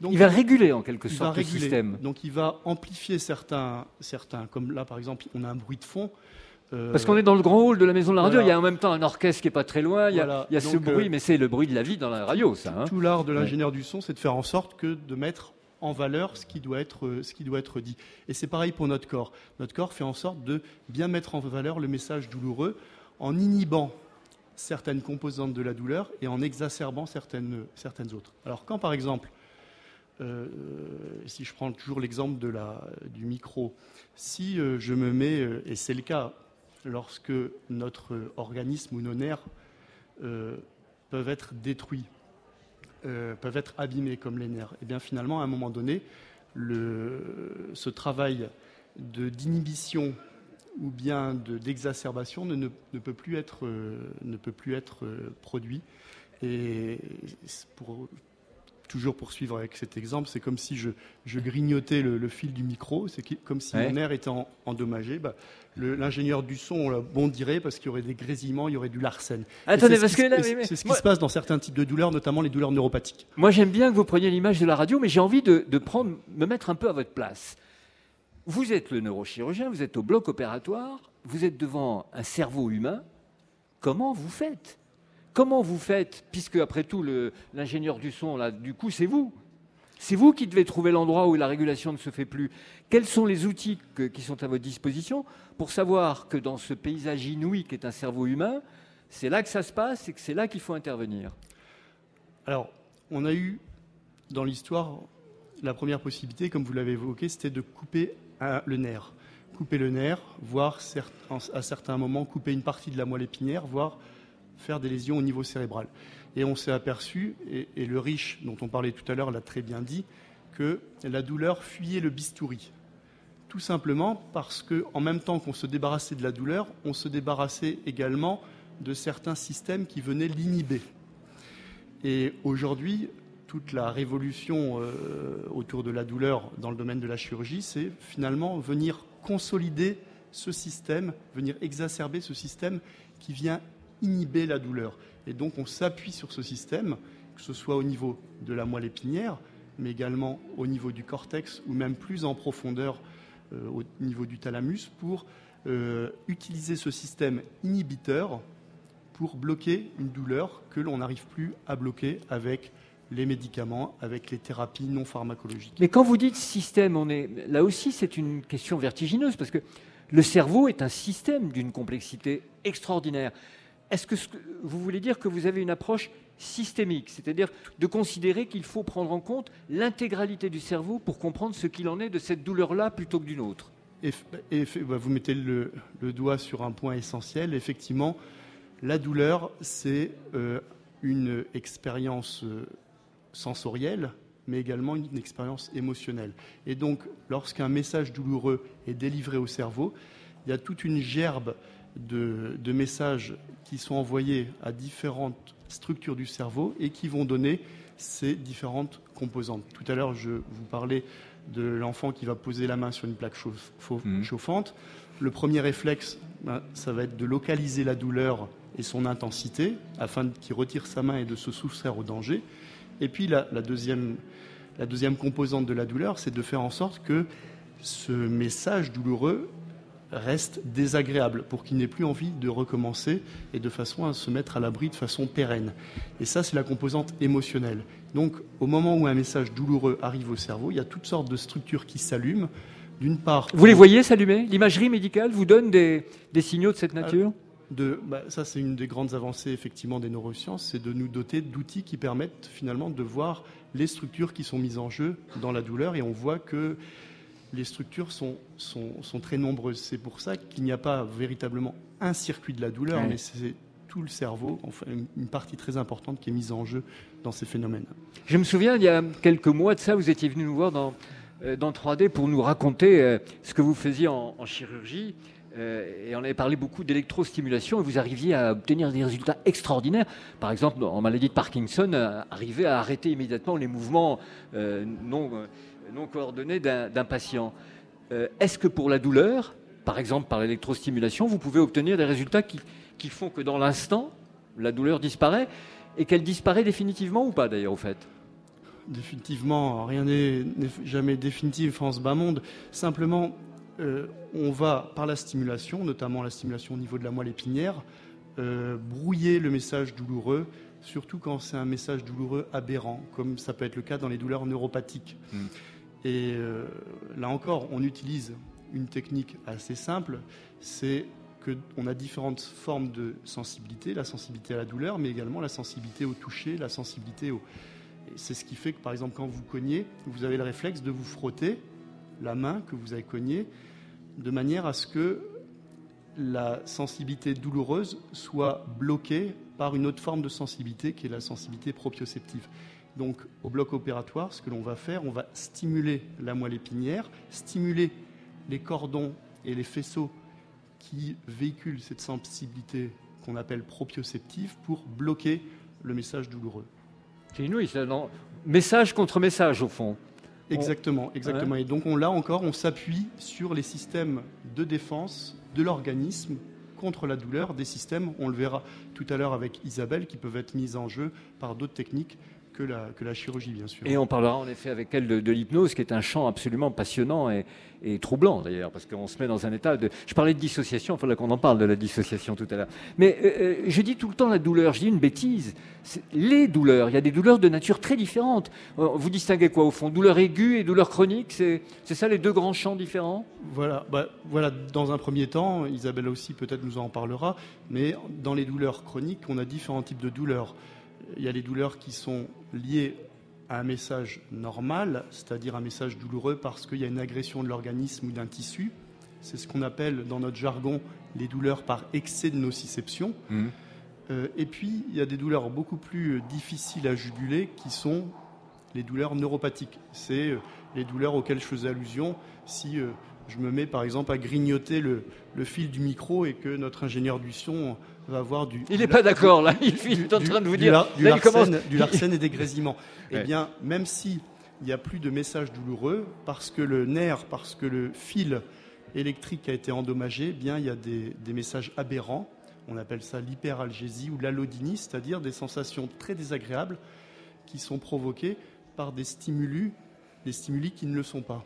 Donc, il va réguler en quelque sorte le système. Donc il va amplifier certains, certains, comme là par exemple, on a un bruit de fond. Euh, Parce qu'on est dans le grand hall de la maison de la radio, il y a en même temps un orchestre qui est pas très loin, il y a, il y a ce bruit, euh, mais c'est le bruit de la vie dans la radio, ça. Hein. Tout l'art de l'ingénieur du son, c'est de faire en sorte que de mettre en valeur ce qui doit être, euh, ce qui doit être dit. Et c'est pareil pour notre corps. Notre corps fait en sorte de bien mettre en valeur le message douloureux en inhibant certaines composantes de la douleur et en exacerbant certaines, certaines autres. Alors quand par exemple, si je prends toujours l'exemple du micro, si je me mets, et c'est le cas lorsque notre organisme ou nos nerfs euh, peuvent être détruits, euh, peuvent être abîmés comme les nerfs. Et eh bien finalement, à un moment donné, ce travail d'inhibition ou bien d'exacerbation ne, peut plus être, euh, ne peut plus être produit. Et pour, toujours poursuivre avec cet exemple, c'est comme si je, grignotais le, fil du micro, c'est comme si mon air était endommagé. Bah, l'ingénieur du son bon dirait parce qu'il y aurait des grésillements, il y aurait du larcène. Attendez, parce que c'est ce qui se passe dans certains types de douleurs, notamment les douleurs neuropathiques. Moi, j'aime bien que vous preniez l'image de la radio, mais j'ai envie de, prendre, me mettre un peu à votre place. Vous êtes le neurochirurgien, vous êtes au bloc opératoire, vous êtes devant un cerveau humain. Comment vous faites? Comment vous faites, puisque après tout, l'ingénieur du son, là, du coup, c'est vous c'est vous qui devez trouver l'endroit où la régulation ne se fait plus. Quels sont les outils qui sont à votre disposition pour savoir que dans ce paysage inouï qui est un cerveau humain, c'est là que ça se passe et que c'est là qu'il faut intervenir? Alors, on a eu dans l'histoire la première possibilité, comme vous l'avez évoqué, c'était de couper le nerf. Couper le nerf, voire à certains moments couper une partie de la moelle épinière, voire faire des lésions au niveau cérébral. Et on s'est aperçu, et, le riche dont on parlait tout à l'heure l'a très bien dit, que la douleur fuyait le bistouri. Tout simplement parce qu'en même temps qu'on se débarrassait de la douleur, on se débarrassait également de certains systèmes qui venaient l'inhiber. Et aujourd'hui, toute la révolution euh, autour de la douleur dans le domaine de la chirurgie, c'est finalement venir consolider ce système, venir exacerber ce système qui vient inhiber la douleur. Et donc on s'appuie sur ce système, que ce soit au niveau de la moelle épinière, mais également au niveau du cortex, ou même plus en profondeur au niveau du thalamus pour utiliser ce système inhibiteur pour bloquer une douleur que l'on n'arrive plus à bloquer avec les médicaments, avec les thérapies non pharmacologiques. Mais quand vous dites système, on est là aussi c'est une question vertigineuse parce que le cerveau est un système d'une complexité extraordinaire. Est-ce que vous voulez dire que vous avez une approche systémique, c'est-à-dire de considérer qu'il faut prendre en compte l'intégralité du cerveau pour comprendre ce qu'il en est de cette douleur-là plutôt que d'une autre? Bah, Vous mettez le, doigt sur un point essentiel. Effectivement, la douleur, c'est euh, une expérience euh, sensorielle, mais également une expérience émotionnelle. Et donc, lorsqu'un message douloureux est délivré au cerveau, il y a toute une gerbe de, messages qui sont envoyés à différentes structures du cerveau et qui vont donner ces différentes composantes. Tout à l'heure, je vous parlais de l'enfant qui va poser la main sur une plaque mmh. chauffante. Le premier réflexe, ben, ça va être de localiser la douleur et son intensité afin qu'il retire sa main et de se soustraire au danger. Et puis la, deuxième, la deuxième composante de la douleur, c'est de faire en sorte que ce message douloureux reste désagréable pour qu'il n'ait plus envie de recommencer et de façon à se mettre à l'abri de façon pérenne. Et ça, c'est la composante émotionnelle. Donc, au moment où un message douloureux arrive au cerveau, il y a toutes sortes de structures qui s'allument. D'une part. Vous les voyez s'allumer? L'imagerie médicale vous donne des, signaux de cette nature? bah, ça, c'est une des grandes avancées effectivement des neurosciences, c'est de nous doter d'outils qui permettent finalement de voir les structures qui sont mises en jeu dans la douleur, et on voit que les structures sont, sont, très nombreuses. C'est pour ça qu'il n'y a pas véritablement un circuit de la douleur, mais c'est tout le cerveau, enfin une partie très importante qui est mise en jeu dans ces phénomènes. Je me souviens, il y a quelques mois de ça, vous étiez venu nous voir dans, euh, dans 3D pour nous raconter euh, ce que vous faisiez en chirurgie. Euh, et on avait parlé beaucoup d'électrostimulation et vous arriviez à obtenir des résultats extraordinaires. Par exemple, en maladie de Parkinson, arriver à arrêter immédiatement les mouvements non, non, coordonnés d'un patient. Est-ce que pour la douleur, par exemple par l'électrostimulation, vous pouvez obtenir des résultats qui, qui font que dans l'instant, la douleur disparaît et qu'elle disparaît définitivement ou pas d'ailleurs au fait? Définitivement, rien n'est jamais définitif en ce bas monde. Simplement, euh, on va, par la stimulation, notamment la stimulation au niveau de la moelle épinière, euh, brouiller le message douloureux, surtout quand c'est un message douloureux aberrant, comme ça peut être le cas dans les douleurs neuropathiques. Hmm. Et euh, là encore, on utilise une technique assez simple, c'est qu'on a différentes formes de sensibilité, la sensibilité à la douleur, mais également la sensibilité au toucher, la sensibilité au... C'est ce qui fait que, par exemple, quand vous cognez, vous avez le réflexe de vous frotter la main que vous avez cognée de manière à ce que la sensibilité douloureuse soit bloquée par une autre forme de sensibilité qui est la sensibilité proprioceptive. Donc au bloc opératoire, ce que l'on va faire, on va stimuler la moelle épinière, stimuler les cordons et les faisceaux qui véhiculent cette sensibilité qu'on appelle proprioceptive pour bloquer le message douloureux. C'est inouï, c'est message contre message au fond. Exactement, exactement. Et donc on, là encore, on s'appuie sur les systèmes de défense de l'organisme contre la douleur, des systèmes, on le verra tout à l'heure avec Isabelle, qui peuvent être mis en jeu par d'autres techniques que la, que la, chirurgie, bien sûr. Et on parlera en effet avec elle de, l'hypnose, qui est un champ absolument passionnant et, troublant d'ailleurs, parce qu'on se met dans un état de... Je parlais de dissociation, il faudra qu'on en parle de la dissociation tout à l'heure. Mais euh, euh, je dis tout le temps la douleur, je dis une bêtise. Les douleurs, il y a des douleurs de nature très différente. Euh, vous distinguez quoi au fond Douleur aiguë et douleur chronique, c'est ça les deux grands champs différents? Voilà, bah, voilà, dans un premier temps, Isabelle aussi peut-être nous en parlera, mais dans les douleurs chroniques, on a différents types de douleurs il y a les douleurs qui sont liées à un message normal, c'est-à-dire un message douloureux parce qu'il y a une agression de l'organisme ou d'un tissu. C'est ce qu'on appelle dans notre jargon les douleurs par excès de nociception. Mmh. Euh, et puis, il y a des douleurs beaucoup plus difficiles à juguler qui sont les douleurs neuropathiques. C'est euh, les douleurs auxquelles je faisais allusion si euh, je me mets par exemple à grignoter le, fil du micro et que notre ingénieur du son va avoir du. Il n'est pas d'accord là, il, est en train de vous dire. Du, larcène, et des grésillements. Eh bien, même si il n'y a plus de message douloureux, parce que le nerf, parce que le fil électrique a été endommagé, eh bien il y a des, des messages aberrants. On appelle ça l'hyperalgésie ou l'allodynie, c'est-à-dire des sensations très désagréables qui sont provoquées par des stimuli, des stimuli qui ne le sont pas.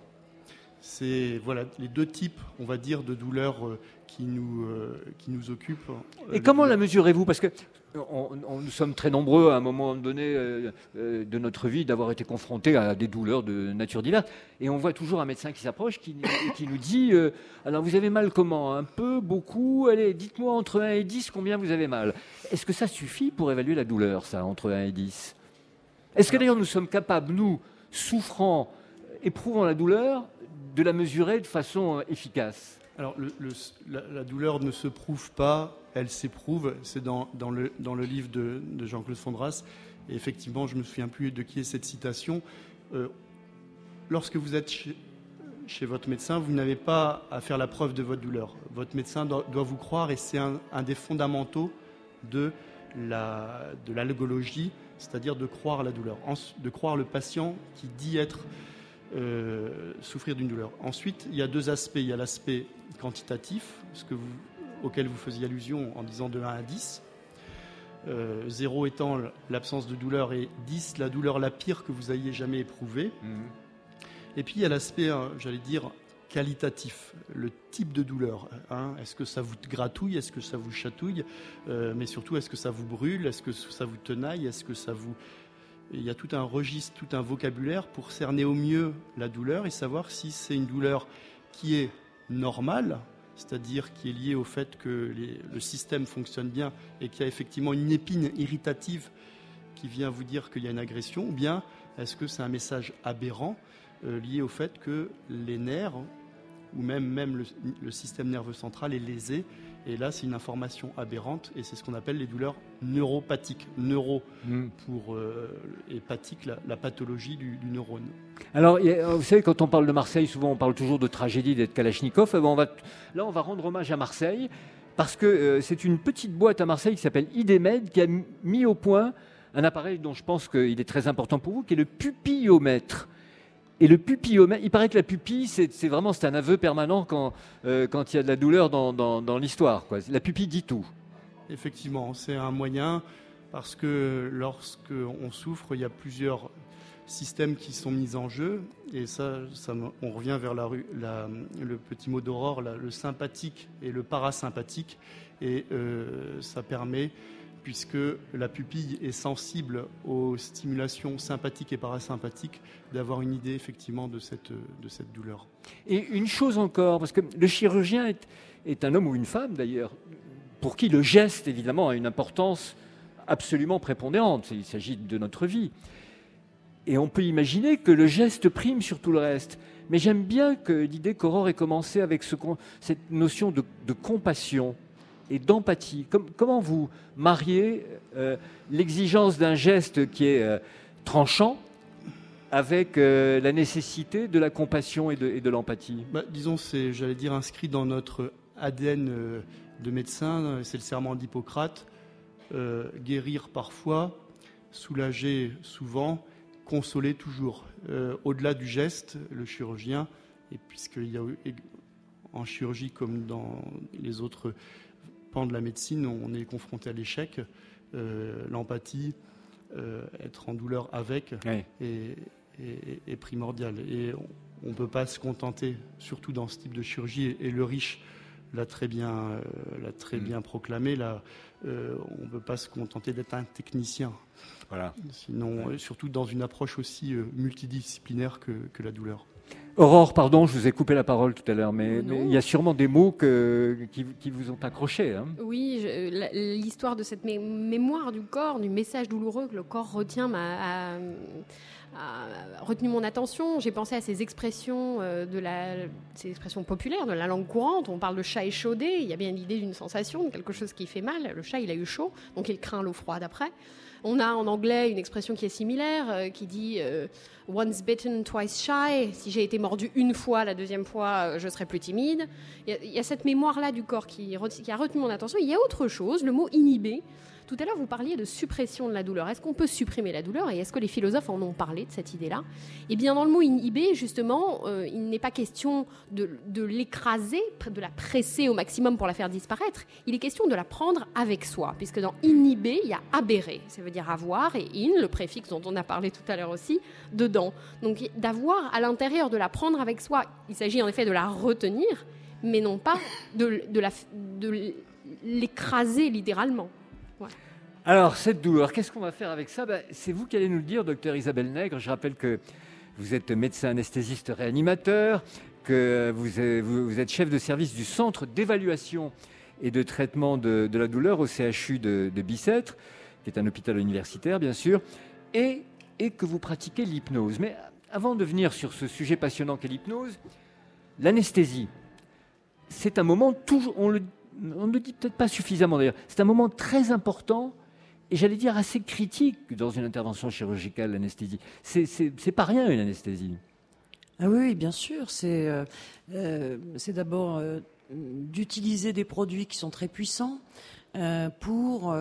C'est voilà les deux types, on va dire, de douleurs euh, qui nous, euh, qui nous occupent. Et comment la mesurez-vous? Parce que on, nous sommes très nombreux à un moment donné de notre vie d'avoir été confrontés à des douleurs de nature diverse. Et on voit toujours un médecin qui s'approche, qui, qui, nous dit Alors vous avez mal comment? Un peu Beaucoup? Allez, dites-moi entre 1 et 10 combien vous avez mal. Est-ce que ça suffit pour évaluer la douleur, ça, entre 1 et 10 Est-ce que d'ailleurs nous sommes capables, nous, souffrant, éprouvant la douleur, de la mesurer de façon euh, efficace Alors, la, douleur ne se prouve pas, elle s'éprouve. C'est dans, le, dans, le, livre de, Jean-Claude Fondras. Et effectivement, je ne me souviens plus de qui est cette citation. Euh, lorsque vous êtes chez, votre médecin, vous n'avez pas à faire la preuve de votre douleur. Votre médecin doit, vous croire et c'est un, des fondamentaux de l'algologie, c'est-à-dire de croire la douleur, de croire le patient qui dit être euh, souffrir d'une douleur. Ensuite, il y a deux aspects. Il y a l'aspect quantitatif, ce que vous, auquel vous faisiez allusion en disant de 1 à 10. 0 euh, étant l'absence de douleur et 10 la douleur la pire que vous ayez jamais éprouvée. Mhm. Et puis il y a l'aspect, euh, j'allais dire, qualitatif, le type de douleur. Hein. Est-ce que ça vous gratouille? Est-ce que ça vous chatouille? Mais surtout, est-ce que ça vous brûle? Est-ce que ça vous tenaille? Est-ce que ça vous il y a tout un registre, tout un vocabulaire pour cerner au mieux la douleur et savoir si c'est une douleur qui est normale, c'est-à-dire qui est liée au fait que le système fonctionne bien et qu'il y a effectivement une épine irritative qui vient vous dire qu'il y a une agression, ou bien est-ce que c'est un message aberrant euh, lié au fait que les nerfs ou même, même le système nerveux central est lésé et là, c'est une information aberrante et c'est ce qu'on appelle les douleurs neuropathiques. Neuro hmm. pour euh, hépatique, la, pathologie du, neurone. Alors, vous savez, quand on parle de Marseille, souvent on parle toujours de tragédie d'être Kalachnikov. Eh ben, on va, là, on va rendre hommage à Marseille parce que euh, c'est une petite boîte à Marseille qui s'appelle IDEMED qui a mis au point un appareil dont je pense qu'il est très important pour vous, qui est le pupillomètre. Et le pupillomètre, il paraît que la pupille, c'est vraiment un aveu permanent quand, euh, quand il y a de la douleur dans, dans, l'histoire. La pupille dit tout. Effectivement, c'est un moyen parce que lorsqu'on souffre, il y a plusieurs systèmes qui sont mis en jeu. Et ça, ça on revient vers la, la, le petit mot d'aurore, le sympathique et le parasympathique. Et euh, ça permet puisque la pupille est sensible aux stimulations sympathiques et parasympathiques, d'avoir une idée effectivement de cette, de cette douleur. Et une chose encore, parce que le chirurgien est, un homme ou une femme d'ailleurs, pour qui le geste évidemment a une importance absolument prépondérante, il s'agit de notre vie. Et on peut imaginer que le geste prime sur tout le reste. Mais j'aime bien que l'idée qu'Aurore ait commencé avec ce, cette notion de compassion et d'empathie. comment vous mariez euh, l'exigence d'un geste qui est euh, tranchant avec euh, la nécessité de la compassion et de, l'empathie? Bah, Disons, c'est, j'allais dire, inscrit dans notre ADN de médecin, c'est le serment d'Hippocrate, guérir parfois, soulager souvent, consoler toujours. au-delà du geste, le chirurgien, et puisqu'il y a en chirurgie comme dans les autres de la médecine, on est confronté à l'échec, euh, l'empathie, euh, être en douleur avec est, primordial. Et on ne peut pas se contenter, surtout dans ce type de chirurgie, et, le riche l'a très bien, euh, l'a très mm. bien proclamé. Là, on ne peut pas se contenter d'être un technicien. Voilà. Sinon, surtout dans une approche aussi multidisciplinaire que la douleur. Aurore, pardon, je vous ai coupé la parole tout à l'heure, mais, il y a sûrement des mots qui, vous ont accroché. Hein. Oui, l'histoire de cette mémoire du corps, du message douloureux que le corps retient, m'a retenu mon attention. J'ai pensé à ces expressions euh, de la, ces expressions populaires de la langue courante. On parle de chat échaudé. Il y a bien l'idée d'une sensation, de quelque chose qui fait mal. Le chat, il a eu chaud, donc il craint l'eau froide après. On a en anglais une expression qui est similaire, euh, qui dit euh, once bitten, twice shy. Si j'ai été mordu une fois, la deuxième fois, euh, je serai plus timide. Il y, a cette mémoire-là du corps qui, qui, a retenu mon attention. Il y a autre chose, le mot inhibé. Tout à l'heure, vous parliez de suppression de la douleur. Est-ce qu'on peut supprimer la douleur et est-ce que les philosophes en ont parlé de cette idée-là? Eh bien, dans le mot inhiber, justement, euh, il n'est pas question de, l'écraser, de la presser au maximum pour la faire disparaître. Il est question de la prendre avec soi, puisque dans inhiber, il y a aberrer, ça veut dire avoir, et in, le préfixe dont on a parlé tout à l'heure aussi, dedans. Donc, d'avoir à l'intérieur, de la prendre avec soi, il s'agit en effet de la retenir, mais non pas de, de l'écraser littéralement. Alors, cette douleur, qu'est-ce qu'on va faire avec ça? Ben, C'est vous qui allez nous le dire, docteur Isabelle Nègre. Je rappelle que vous êtes médecin anesthésiste réanimateur, que vous, êtes chef de service du centre d'évaluation et de traitement de, la douleur au CHU de, Bicêtre, qui est un hôpital universitaire, bien sûr, et, que vous pratiquez l'hypnose. Mais avant de venir sur ce sujet passionnant qu'est l'hypnose, l'anesthésie, c'est un moment toujours, on, le, on ne le dit peut-être pas suffisamment d'ailleurs, c'est un moment très important et j'allais dire assez critique dans une intervention chirurgicale, l'anesthésie. C'est pas rien une anesthésie. Ah oui, bien sûr. C'est euh, euh, d'abord euh, d'utiliser des produits qui sont très puissants pour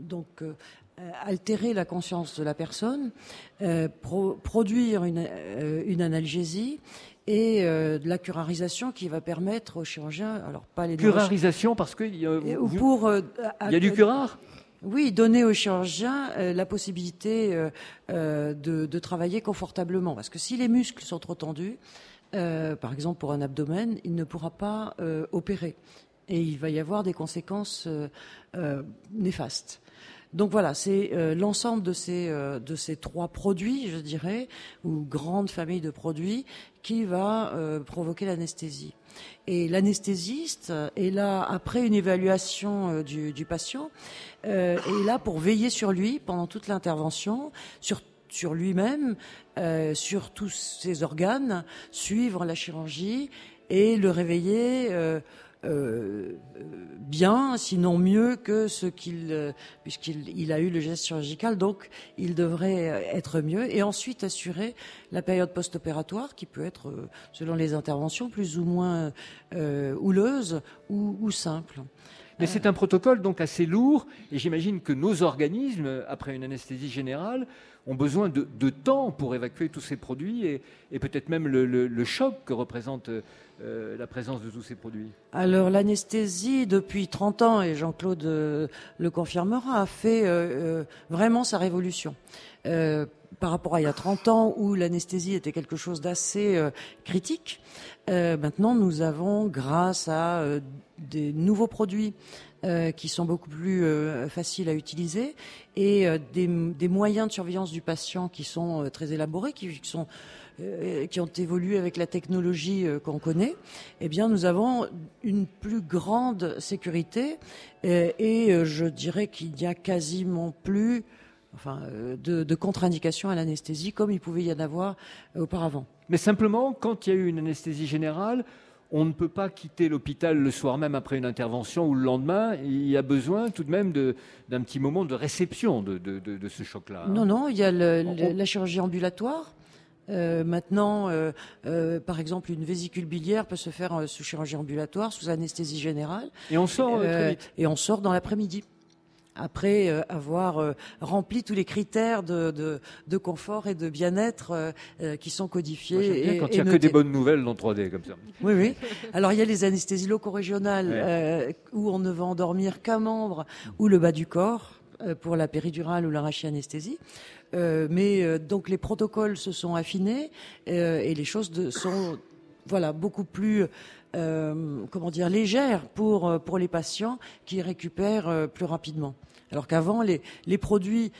donc altérer la conscience de la personne, produire une, une, analgésie et de la curarisation qui va permettre aux chirurgiens, alors pas les curarisation parce que il y a, pour, il y a du curare? Oui, donner aux chirurgiens euh, la possibilité euh, euh, de, travailler confortablement. Parce que si les muscles sont trop tendus, par exemple pour un abdomen, il ne pourra pas opérer. Et il va y avoir des conséquences néfastes. Donc voilà, c'est l'ensemble de ces, de ces trois produits, je dirais, ou grandes familles de produits, qui va provoquer l'anesthésie. Et l'anesthésiste est là après une évaluation du, patient euh, est là pour veiller sur lui pendant toute l'intervention, sur sur lui-même, euh, sur tous ses organes, suivre la chirurgie et le réveiller euh, euh, bien, sinon mieux que ce qu'il, euh, puisqu'il il a eu le geste chirurgical, donc il devrait être mieux. Et ensuite assurer la période post-opératoire qui peut être, selon les interventions, plus ou moins houleuse ou, ou simple. Mais c'est un protocole donc assez lourd, et j'imagine que nos organismes, après une anesthésie générale, ont besoin de, temps pour évacuer tous ces produits et, peut-être même le, choc que représente euh, la présence de tous ces produits. Alors l'anesthésie, depuis 30 ans, et Jean-Claude euh, le confirmera, a fait euh, vraiment sa révolution. par rapport à il y a 30 ans où l'anesthésie était quelque chose d'assez critique, maintenant nous avons, grâce à des nouveaux produits euh, qui sont beaucoup plus euh, faciles à utiliser et euh, des, moyens de surveillance du patient qui sont très élaborés, qui, sont qui ont évolué avec la technologie qu'on connaît, eh bien, nous avons une plus grande sécurité et, je dirais qu'il n'y a quasiment plus enfin, de, de contre-indication à l'anesthésie comme il pouvait y en avoir auparavant. Mais simplement, quand il y a eu une anesthésie générale, on ne peut pas quitter l'hôpital le soir même après une intervention ou le lendemain. Il y a besoin tout de même d'un petit moment de réception de, ce choc-là. Hein. Non, non, il y a la chirurgie ambulatoire. Euh, maintenant, euh, euh, par exemple, une vésicule biliaire peut se faire sous chirurgie ambulatoire, sous anesthésie générale. Et on sort très vite. Et on sort dans l'après-midi après euh, avoir euh, rempli tous les critères de, de, confort et de bien-être euh, qui sont codifiés. Moi, et, quand il n'y a que des bonnes nouvelles dans 3D comme ça. Oui, oui. Alors il y a les anesthésies loco-régionales où on ne va endormir qu'un membre ou le bas du corps pour la péridurale ou la anesthésie mais donc les protocoles se sont affinés et les choses de, sont voilà beaucoup plus comment dire légères pour pour les patients qui récupèrent plus rapidement. Alors qu'avant, les, les produits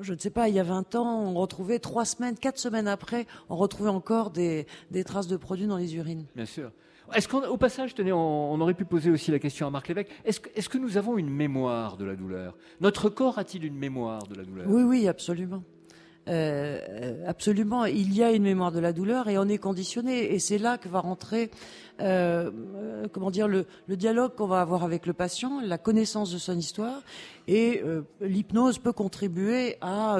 je ne sais pas, il y a 20 ans, on retrouvait trois semaines, quatre semaines après, on retrouvait encore des, des traces de produits dans les urines. Bien sûr. Est-ce qu'au passage, tenez, on, aurait pu poser aussi la question à Marc Lévesque, est-ce que, est que, nous avons une mémoire de la douleur? Notre corps a-t-il une mémoire de la douleur? Oui, oui, absolument. Euh, absolument, il y a une mémoire de la douleur et on est conditionné. Et c'est là que va rentrer, euh, euh, comment dire, le, dialogue qu'on va avoir avec le patient, la connaissance de son histoire. Et l'hypnose peut contribuer à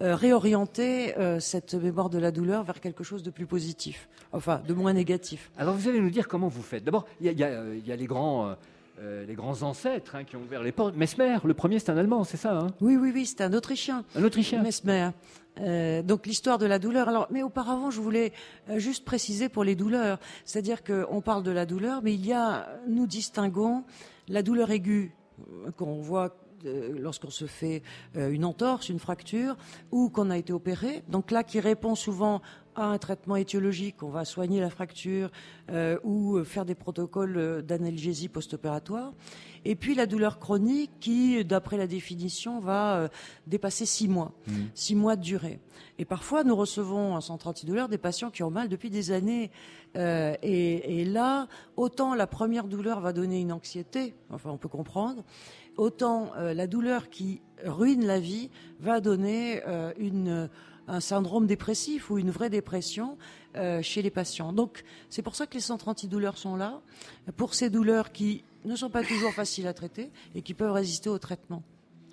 réorienter cette mémoire de la douleur vers quelque chose de plus positif, enfin de moins négatif. Alors vous allez nous dire comment vous faites. D'abord, il y a, les grands euh, les grands ancêtres hein, qui ont ouvert les portes. Mesmer, le premier, c'est un Allemand, c'est ça hein? Oui, oui, oui, c'est un Autrichien. Un Autrichien. Mesmer. Euh, donc l'histoire de la douleur. Alors, mais auparavant, je voulais euh, juste préciser pour les douleurs, c'est-à-dire qu'on parle de la douleur, mais il y a, nous distinguons la douleur aiguë qu'on voit lorsqu'on se fait une entorse, une fracture, ou qu'on a été opéré. Donc là, qui répond souvent à un traitement étiologique, on va soigner la fracture euh, ou faire des protocoles euh, d'analgésie post-opératoire. Et puis la douleur chronique qui, d'après la définition, va euh, dépasser six mois, Mhm. six mois de durée. Et parfois, nous recevons en centre antidouleur des patients qui ont mal depuis des années. Euh, et, et là, autant la première douleur va donner une anxiété, enfin on peut comprendre, autant euh, la douleur qui ruine la vie va donner euh, une, un syndrome dépressif ou une vraie dépression euh, chez les patients. Donc c'est pour ça que les centres antidouleurs sont là, pour ces douleurs qui ne sont pas toujours faciles à traiter et qui peuvent résister au traitement.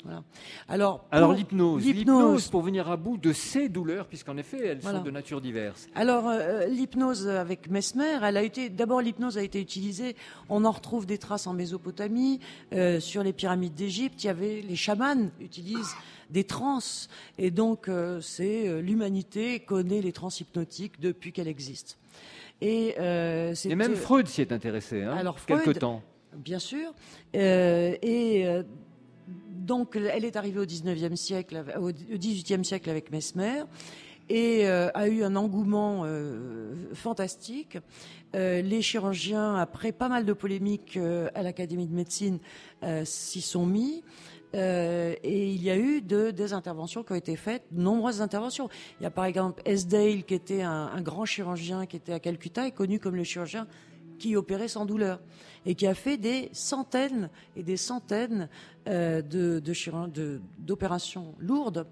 Voilà. Alors, Alors l'hypnose, l'hypnose pour venir à bout de ces douleurs, puisqu'en effet elles Voilà. sont de nature diverse. Alors euh, l'hypnose avec Mesmer, elle a été d'abord l'hypnose a été utilisée. On en retrouve des traces en Mésopotamie, euh, sur les pyramides d'Égypte. Il y avait les chamans utilisent des trans et donc euh, c'est euh, l'humanité connaît les trans hypnotiques depuis qu'elle existe. Et, euh, Et même Freud s'y est intéressé, hein, Alors, quelque Freud, temps. Bien sûr. Euh, et donc, elle est arrivée au 19e siècle, au 18e siècle avec Mesmer et euh, a eu un engouement euh, fantastique. Euh, les chirurgiens, après pas mal de polémiques à l'Académie de médecine, s'y sont mis. Euh, et il y a eu de, des interventions qui ont été faites, nombreuses interventions. Il y a par exemple Esdale, qui était un, un grand chirurgien qui était à Calcutta et connu comme le chirurgien qui opérait sans douleur et qui a fait des centaines et des centaines euh, d'opérations lourdes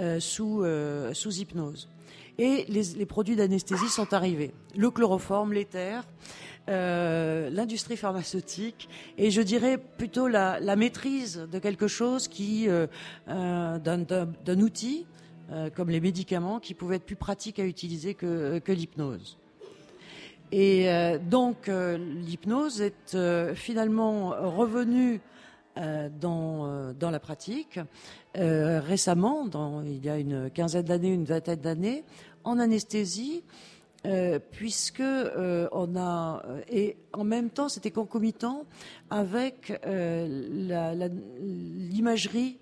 euh, sous, euh, sous hypnose. Et les, produits d'anesthésie sont arrivés. Le chloroforme, l'éther, l'industrie pharmaceutique et je dirais plutôt la, maîtrise de quelque chose qui d'un, outil comme les médicaments qui pouvait être plus pratique à utiliser que, que l'hypnose. Et euh, donc euh, l'hypnose est euh, finalement revenue dans, dans la pratique récemment, dans, il y a une quinzaine d'années, une vingtaine d'années, en anesthésie, euh, puisque on a et en même temps c'était concomitant avec l'imagerie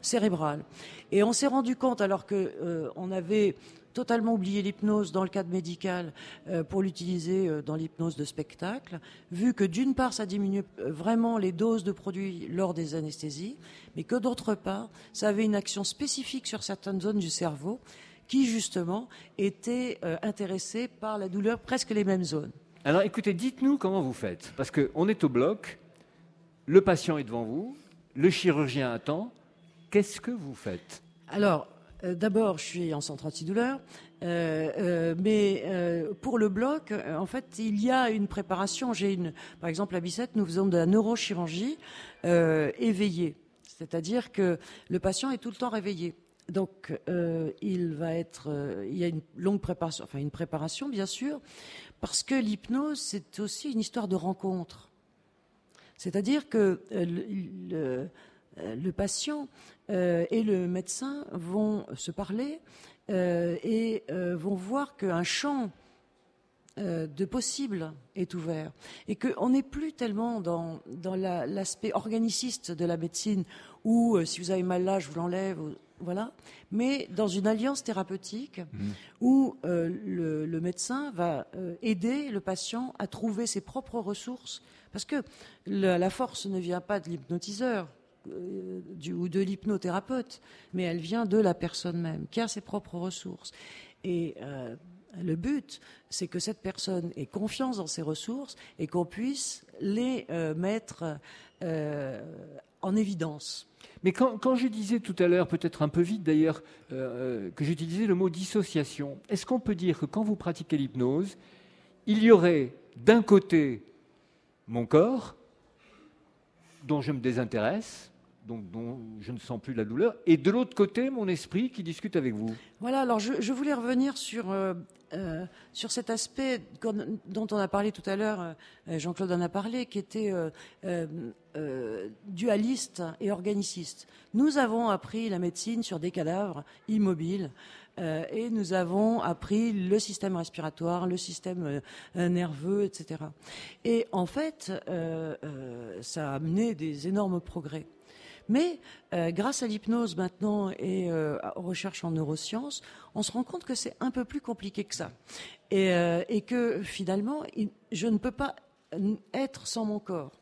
cérébrale. Et on s'est rendu compte, alors que on avait totalement oublié l'hypnose dans le cadre médical euh, pour l'utiliser euh, dans l'hypnose de spectacle, vu que d'une part ça diminue euh, vraiment les doses de produits lors des anesthésies, mais que d'autre part ça avait une action spécifique sur certaines zones du cerveau qui justement étaient intéressées par la douleur, presque les mêmes zones. Alors écoutez, dites-nous comment vous faites. Parce qu'on est au bloc, le patient est devant vous, le chirurgien attend. Qu'est-ce que vous faites? Alors, d'abord, je suis en centre antidouleur, euh, euh, mais euh, pour le bloc, euh, en fait, il y a une préparation. J'ai une, par exemple, à Bicêtre, nous faisons de la neurochirurgie euh, éveillée, c'est-à-dire que le patient est tout le temps réveillé. Donc, euh, il va être, euh, il y a une longue préparation, enfin une préparation, bien sûr, parce que l'hypnose, c'est aussi une histoire de rencontre. C'est-à-dire que euh, le, euh, le patient euh, et le médecin vont se parler euh, et euh, vont voir qu'un champ euh, de possible est ouvert. Et qu'on n'est plus tellement dans, dans la- l'aspect organiciste de la médecine où euh, si vous avez mal là, je vous l'enlève, voilà, mais dans une alliance thérapeutique où euh, le, le médecin va euh, aider le patient à trouver ses propres ressources. Parce que la, la force ne vient pas de l'hypnotiseur. euh, du- ou de l'hypnothérapeute, mais elle vient de la personne même qui a ses propres ressources. Et euh, le but, c'est que cette personne ait confiance dans ses ressources et qu'on puisse les euh, mettre euh, en évidence. Mais quand, quand je disais tout à l'heure, peut-être un peu vite d'ailleurs, euh, euh, que j'utilisais le mot dissociation, est-ce qu'on peut dire que quand vous pratiquez l'hypnose, il y aurait d'un côté mon corps, dont je me désintéresse, donc, dont je ne sens plus la douleur, et de l'autre côté, mon esprit qui discute avec vous. Voilà, alors je, voulais revenir sur, euh, euh, sur cet aspect dont on a parlé tout à l'heure, euh, Jean-Claude en a parlé, qui était dualiste et organiciste. Nous avons appris la médecine sur des cadavres immobiles. Et nous avons appris le système respiratoire, le système nerveux, etc. Et en fait, ça a amené des énormes progrès. Mais euh, grâce à l'hypnose maintenant et euh, aux recherches en neurosciences, on se rend compte que c'est un peu plus compliqué que ça. Et, euh, que finalement, je ne peux pas être sans mon corps.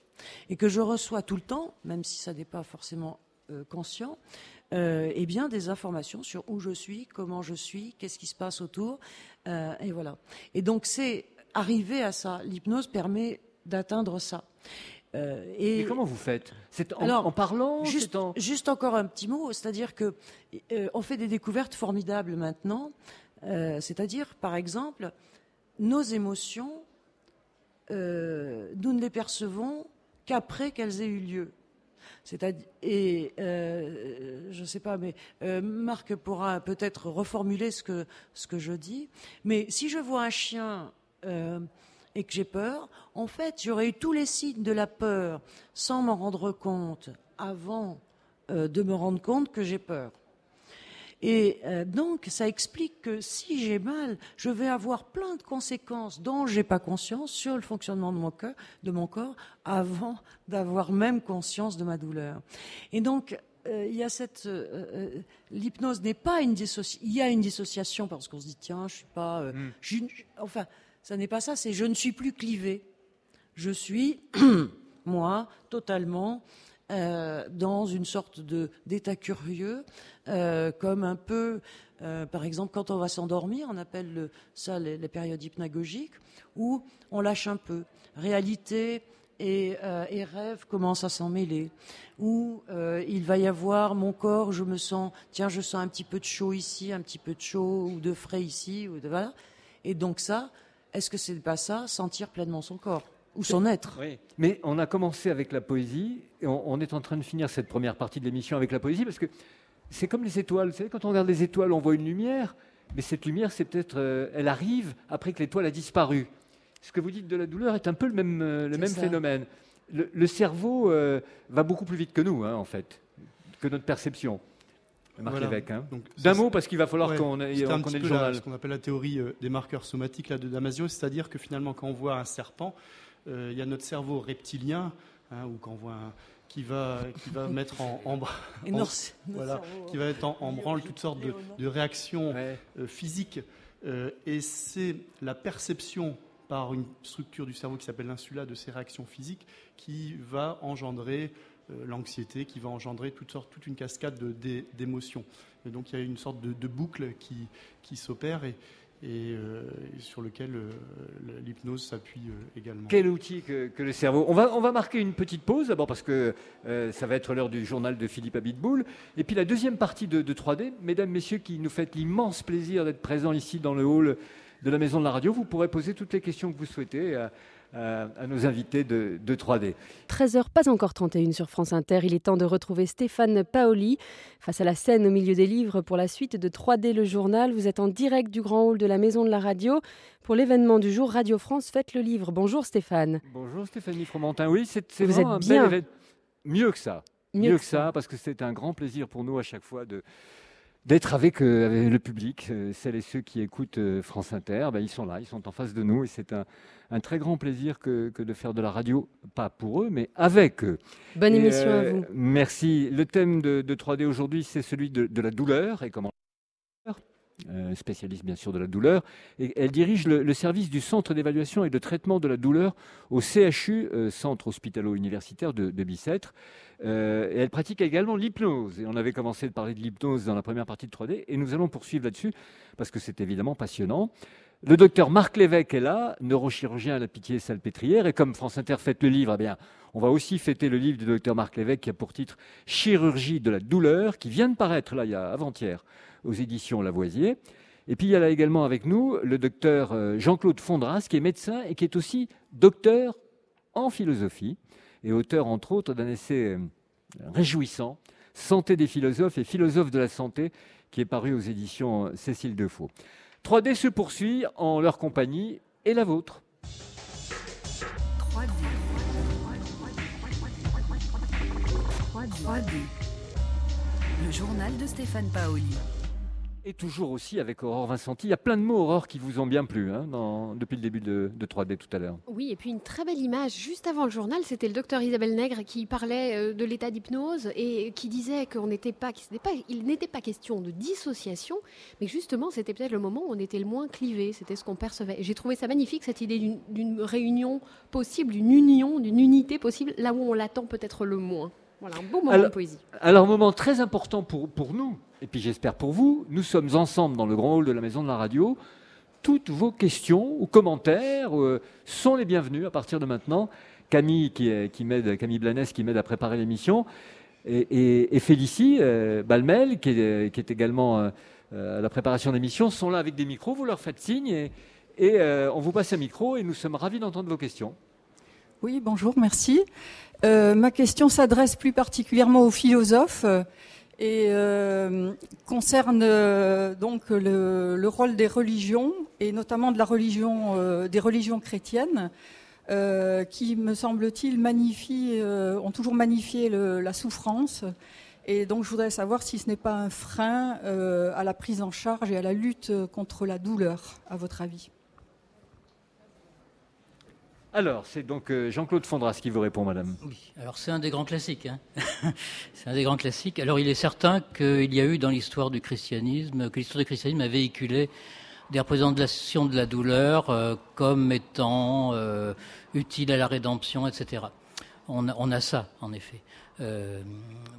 Et que je reçois tout le temps, même si ça n'est pas forcément conscient, eh bien des informations sur où je suis, comment je suis, qu'est-ce qui se passe autour, et voilà. Et donc c'est arriver à ça. L'hypnose permet d'atteindre ça. Euh, et, comment vous faites? C'est en, parlant juste, encore un petit mot, c'est-à-dire que euh, on fait des découvertes formidables maintenant. Euh, c'est-à-dire, par exemple, nos émotions, nous ne les percevons qu'après qu'elles aient eu lieu. Et je ne sais pas, mais Marc pourra peut-être reformuler ce que, je dis. Mais si je vois un chien et que j'ai peur, en fait, j'aurais eu tous les signes de la peur sans m'en rendre compte avant euh, de me rendre compte que j'ai peur. Et euh, donc, ça explique que si j'ai mal, je vais avoir plein de conséquences dont j'ai pas conscience sur le fonctionnement de mon, cœur, de mon corps avant d'avoir même conscience de ma douleur. Et donc, euh, il y a cette l'hypnose n'est pas une dissociation. Il y a une dissociation parce qu'on se dit tiens, je suis pas, hmm. enfin ça n'est pas ça, c'est je ne suis plus clivé. Je suis, moi, totalement euh, dans une sorte de d'état curieux, euh, comme un peu, euh, par exemple, quand on va s'endormir, on appelle ça les, périodes hypnagogiques, où on lâche un peu. Réalité et, et rêve commencent à s'en mêler, où il va y avoir mon corps, je me sens, tiens, je sens un petit peu de chaud ici, un petit peu de chaud ou de frais ici, ou de, voilà. Et donc ça, est-ce que c'est pas ça, sentir pleinement son corps? Ou son être Oui. Mais on a commencé avec la poésie et on, est en train de finir cette première partie de l'émission avec la poésie parce que c'est comme les étoiles. Vous savez, quand on regarde les étoiles, on voit une lumière, mais cette lumière, c'est peut-être, euh, elle arrive après que l'étoile a disparu. Ce que vous dites de la douleur est un peu le même, euh, le même phénomène. Le, cerveau euh, va beaucoup plus vite que nous, hein, en fait, que notre perception. Marc hein. D'un mot, parce qu'il va falloir qu'on ait, qu le journal. ce qu'on appelle la théorie euh, des marqueurs somatiques là, de Damasio, c'est-à-dire que finalement, quand on voit un serpent, il y a notre cerveau reptilien, hein, ou quand on voit un, qui va, qui va mettre en, en, voilà, qui va être en, branle toutes sortes de, réactions euh, physiques. et c'est la perception par une structure du cerveau qui s'appelle l'insula de ces réactions physiques qui va engendrer euh, l'anxiété qui va engendrer toutes sortes, toute une cascade d'émotions. Et donc il y a une sorte de, boucle qui, qui s'opère et, et euh, sur lequel euh, l'hypnose s'appuie également. Quel outil que, le cerveau. On va, on va marquer une petite pause, d'abord parce que ça va être l'heure du journal de Philippe Abitboul. Et puis la deuxième partie de, de 3D, mesdames, messieurs, qui nous fait l'immense plaisir d'être présents ici dans le hall de la Maison de la Radio, vous pourrez poser toutes les questions que vous souhaitez euh, à nos invités de, 3D. 13h, pas encore 31 sur France Inter. Il est temps de retrouver Stéphane Paoli face à la scène au milieu des livres pour la suite de 3D le journal. Vous êtes en direct du grand hall de la Maison de la Radio pour l'événement du jour Radio France Faites le livre. Bonjour Stéphane. Bonjour Stéphanie Fromentin. Oui, c'est vraiment un bel événement. Mieux que ça. Mieux, que, ça, parce que c'est un grand plaisir pour nous à chaque fois de, d'être avec, euh, le public, euh, celles et ceux qui écoutent France Inter, ben, ils sont là, ils sont en face de nous et c'est un, un très grand plaisir que, de faire de la radio, pas pour eux, mais avec eux. Bonne émission à euh, vous. Merci. Le thème de, 3D aujourd'hui, c'est celui de, la douleur et comment euh, spécialiste bien sûr de la douleur, elle dirige le, service du Centre d'évaluation et de traitement de la douleur au CHU, euh, Centre hospitalo-universitaire de, Bicêtre. et elle pratique également l'hypnose. Et on avait commencé de parler de l'hypnose dans la première partie de 3D, et nous allons poursuivre là-dessus, parce que c'est évidemment passionnant. Le docteur Marc Lévesque est là, neurochirurgien à la Pitié-Salpêtrière, et comme France Inter fête le livre, eh bien, on va aussi fêter le livre du docteur Marc Lévesque qui a pour titre Chirurgie de la douleur, qui vient de paraître là il y a avant-hier aux éditions Lavoisier. Et puis il y a là également avec nous le docteur euh, Jean-Claude Fondras, qui est médecin et qui est aussi docteur en philosophie et auteur entre autres d'un essai euh, réjouissant, Santé des philosophes et philosophes de la santé, qui est paru aux éditions Cécile Defoe. 3D se poursuit en leur compagnie et la vôtre. 3D. 3D. Le journal de Stéphane Paoli. Et toujours aussi avec Aurore Vincenti. Il y a plein de mots, Aurore, qui vous ont bien plu hein, depuis le début de, de 3D tout à l'heure. Oui, et puis une très belle image. Juste avant le journal, c'était le docteur Isabelle Nègre qui parlait euh, de l'état d'hypnose et qui disait qu'on n'était pas, qu'il n'était pas- question de dissociation, mais justement, c'était peut-être le moment où on était le moins clivé. C'était ce qu'on percevait. J'ai trouvé ça magnifique, cette idée d'une réunion possible, d'une union, d'une unité possible, là où on l'attend peut-être le moins. Voilà, un beau moment de poésie. alors, moment très important pour, pour nous, et puis j'espère pour vous, nous sommes ensemble dans le grand hall de la maison de la radio. Toutes vos questions ou commentaires euh, sont les bienvenus à partir de maintenant. Camille, qui, est- qui m'aide, Camille Blanès, qui m'aide à préparer l'émission, et, et- et Félicie euh, Balmel, qui est, qui est également euh, à la préparation de l'émission, sont là avec des micros. Vous leur faites signe et, et, on vous passe un micro et nous sommes ravis d'entendre vos questions. Oui, bonjour, merci. Euh, ma question s'adresse plus particulièrement aux philosophes euh, et euh, concerne donc le, le rôle des religions et notamment de la religion, des religions chrétiennes, qui me semble-t-il magnifient, ont toujours magnifié la souffrance. Et donc je voudrais savoir si ce n'est pas un frein à la prise en charge et à la lutte contre la douleur, à votre avis. Alors, c'est donc euh, Jean-Claude Fondras qui vous répond, madame. Alors c'est un des grands classiques. hein. c'est un des grands classiques. Alors il est certain qu'il y a eu dans l'histoire du christianisme, que l'histoire du christianisme a véhiculé des représentations de la douleur euh, comme étant euh, utile à la rédemption, etc. On a, on a ça, en effet. Euh,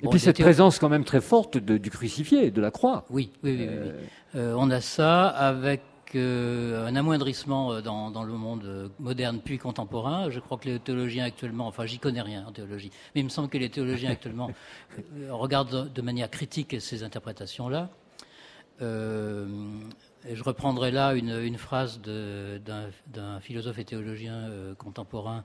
Et bon, puis cette présence quand même très forte de- du crucifié, de la croix. Oui, oui, oui. oui, oui. On a ça avec euh, un amoindrissement euh, dans, dans le monde euh, moderne puis contemporain. Je crois que les théologiens actuellement, enfin j'y connais rien en théologie, mais il me semble que les théologiens actuellement euh, regardent de manière critique ces interprétations-là. Euh, et je reprendrai là une, une phrase d'un d'un philosophe et théologien euh, contemporain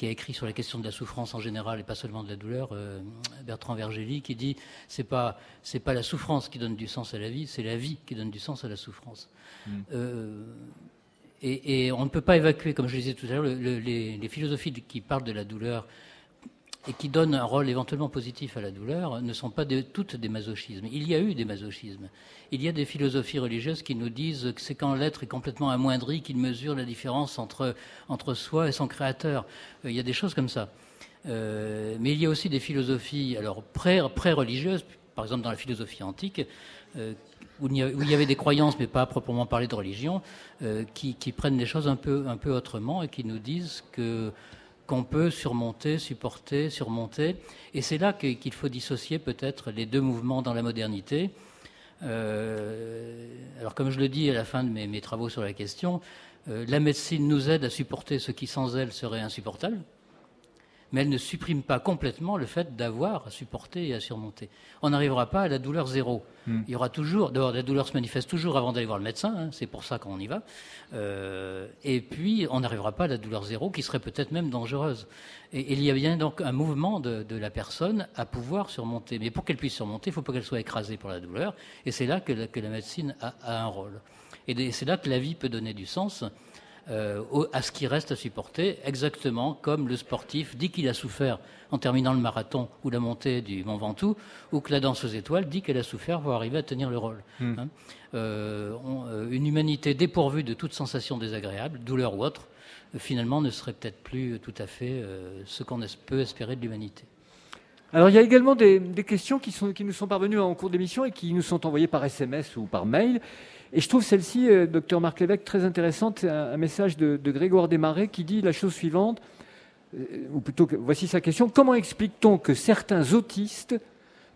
qui a écrit sur la question de la souffrance en général et pas seulement de la douleur, euh, Bertrand Vergely, qui dit c'est pas c'est pas la souffrance qui donne du sens à la vie, c'est la vie qui donne du sens à la souffrance. Mm. Euh, et, et on ne peut pas évacuer, comme je le disais tout à l'heure, le- le- les, les philosophies qui parlent de la douleur et qui donnent un rôle éventuellement positif à la douleur ne sont pas toutes des masochismes. Il y a eu des masochismes. Il y a des philosophies religieuses qui nous disent que c'est quand l'être est complètement amoindri qu'il mesure la différence entre, entre soi et son créateur. Euh, Il y a des choses comme ça. Euh, mais il y a aussi des philosophies alors pré- pré-religieuses, par exemple dans la philosophie antique, euh, où, il y avait des croyances, mais pas à proprement parler de religion, qui, qui prennent les choses un peu, un peu autrement et qui nous disent que qu'on peut surmonter, supporter, surmonter. Et c'est là qu'il faut dissocier peut-être les deux mouvements dans la modernité. Euh, alors comme je le dis à la fin de mes, mes travaux sur la question, euh, la médecine nous aide à supporter ce qui sans elle serait insupportable, mais elle ne supprime pas complètement le fait d'avoir à supporter et à surmonter. On n'arrivera pas à la douleur zéro. Mm. Il y aura toujours, d'abord la douleur se manifeste toujours avant d'aller voir le médecin, hein, c'est pour ça qu'on y va. Euh, et puis on n'arrivera pas à la douleur zéro qui serait peut-être même dangereuse. Et, et il y a bien donc un mouvement de, de la personne à pouvoir surmonter. Mais pour qu'elle puisse surmonter, il ne faut pas qu'elle soit écrasée par la douleur. Et c'est là que la, que la médecine a, a un rôle. Et c'est là que la vie peut donner du sens euh, à ce qui reste à supporter, exactement comme le sportif dit qu'il a souffert en terminant le marathon ou la montée du Mont Ventoux, ou que la danseuse étoile dit qu'elle a souffert pour arriver à tenir le rôle. Hmm. Hein. Euh, on- euh, une humanité dépourvue de toute sensation désagréable, douleur ou autre, finalement ne serait peut-être plus tout à fait euh, ce qu'on peut espérer de l'humanité. Alors, il y a également des, des questions qui, sont, qui nous sont parvenues en cours d'émission et qui nous sont envoyées par SMS ou par mail. Et je trouve celle-ci, euh, docteur Marc Lévesque, très intéressante. C'est un, un message de, de Grégoire Desmarais qui dit la chose suivante, euh, ou plutôt, que, voici sa question. Comment explique-t-on que certains autistes